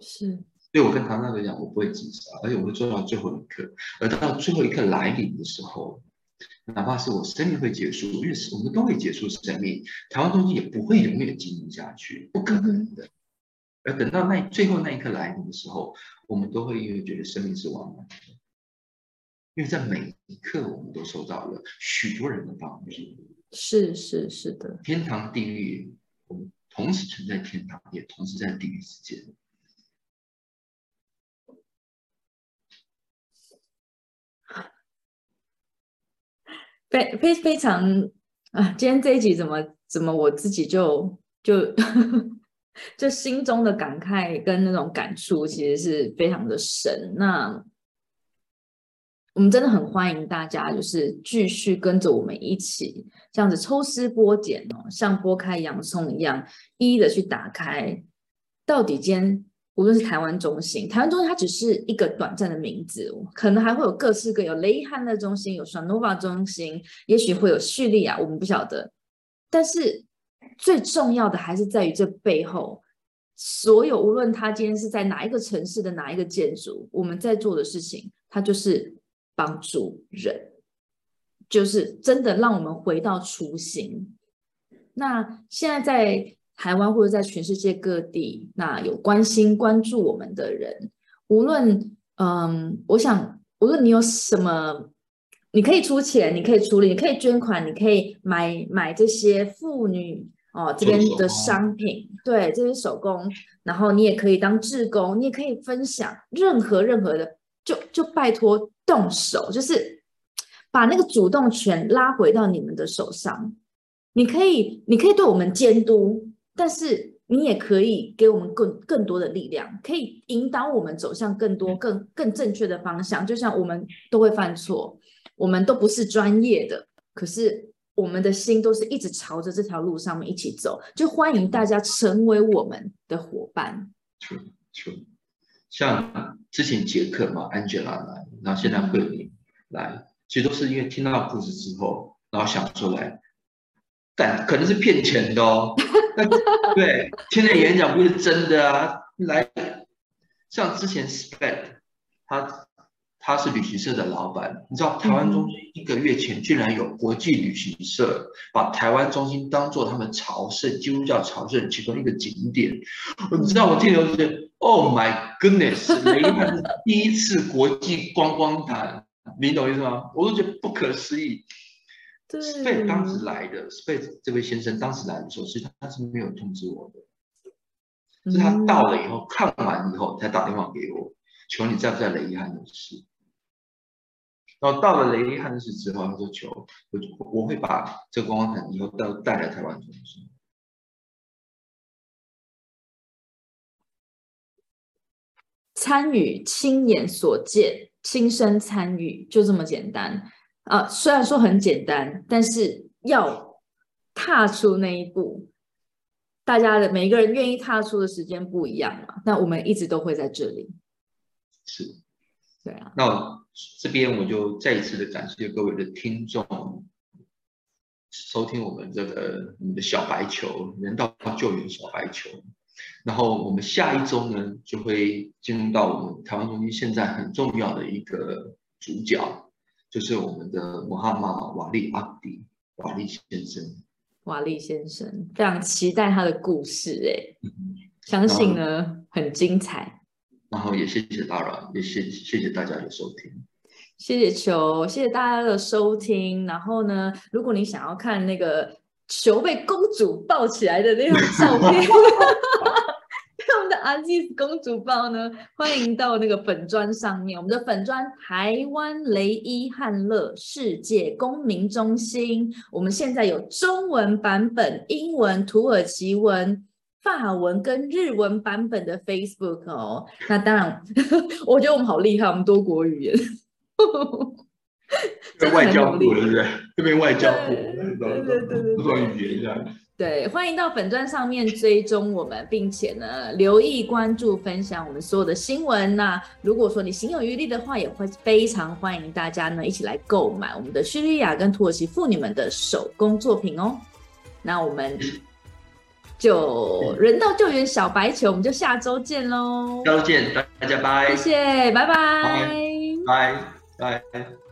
是，所以我跟唐大哥讲，我不会自杀，而且我会做到最后一刻。而到最后一刻来临的时候，哪怕是我生命会结束，因为我们都会结束生命，台湾东西也不会永远经营下去，不可能的。而等到那最后那一刻来临的时候，我们都会因为觉得生命是完满的。因为在每一刻，我们都受到了许多人的帮助。是是是的，天堂地狱，我们同时存在天堂，也同时在地狱之间。非非非常啊！今天这一集怎么怎么我自己就就 就心中的感慨跟那种感触，其实是非常的深。那我们真的很欢迎大家，就是继续跟着我们一起这样子抽丝剥茧哦，像剥开洋葱一样，一一的去打开。到底今天无论是台湾中心，台湾中心它只是一个短暂的名字，可能还会有各式各有雷汉的中心，有 Shanova 中心，也许会有叙利亚，我们不晓得。但是最重要的还是在于这背后，所有无论他今天是在哪一个城市的哪一个建筑，我们在做的事情，它就是。帮助人，就是真的让我们回到初心。那现在在台湾或者在全世界各地，那有关心关注我们的人，无论嗯，我想无论你有什么，你可以出钱，你可以处理，你可以捐款，你可以买买这些妇女哦这边的商品，对这些手工，然后你也可以当志工，你也可以分享任何任何的，就就拜托。动手就是把那个主动权拉回到你们的手上。你可以，你可以对我们监督，但是你也可以给我们更更多的力量，可以引导我们走向更多、更更正确的方向。就像我们都会犯错，我们都不是专业的，可是我们的心都是一直朝着这条路上面一起走。就欢迎大家成为我们的伙伴。像之前杰克嘛，Angela 来，然后现在慧敏来，其实都是因为听到故事之后，然后想出来，但可能是骗钱的哦。对，听的演讲不是真的啊。来，像之前 Spec，他他是旅行社的老板，你知道台湾中心一个月前居然有国际旅行社把台湾中心当做他们朝圣基督教朝圣其中一个景点，你知道我听了就觉得。Oh my goodness！雷汉是第一次国际观光团，你懂意思吗？我都觉得不可思议。对，Space 当时来的，Space 这位先生当时来的时候，其实他是没有通知我的，是他到了以后看完以后才打电话给我，求你在不在雷伊汉的事。然后到了雷伊汉的事之后，他说求我我会把这个观光团以后带带来台湾中心。参与，亲眼所见，亲身参与，就这么简单啊！虽然说很简单，但是要踏出那一步，大家的每一个人愿意踏出的时间不一样嘛。那我们一直都会在这里。是，对啊。那这边我就再一次的感谢各位的听众，收听我们这个我们的小白球人道救援小白球。然后我们下一周呢，就会进入到我们台湾中心现在很重要的一个主角，就是我们的穆罕默瓦利阿迪瓦利先生。瓦利先生，非常期待他的故事，哎，相信呢很精彩。然后也谢谢大家，也谢谢谢大家的收听。谢谢球，谢谢大家的收听。然后呢，如果你想要看那个。球被公主抱起来的那种照片，阿基斯公主抱呢？欢迎到那个粉砖上面，我们的粉砖台湾雷伊汉乐世界公民中心，我们现在有中文版本、英文、土耳其文、法文跟日文版本的 Facebook 哦。那当然，我觉得我们好厉害，我们多国语言。外交部对不对？这边外交部，对对对对，不说语言一下。对，欢迎到粉钻上面追踪我们，并且呢留意关注分享我们所有的新闻。那如果说你心有余力的话，也会非常欢迎大家呢一起来购买我们的叙利亚跟土耳其妇女们的手工作品哦。那我们 就人道救援小白球，我们就下周见喽。下周见，大家拜。谢谢，拜拜，拜拜拜。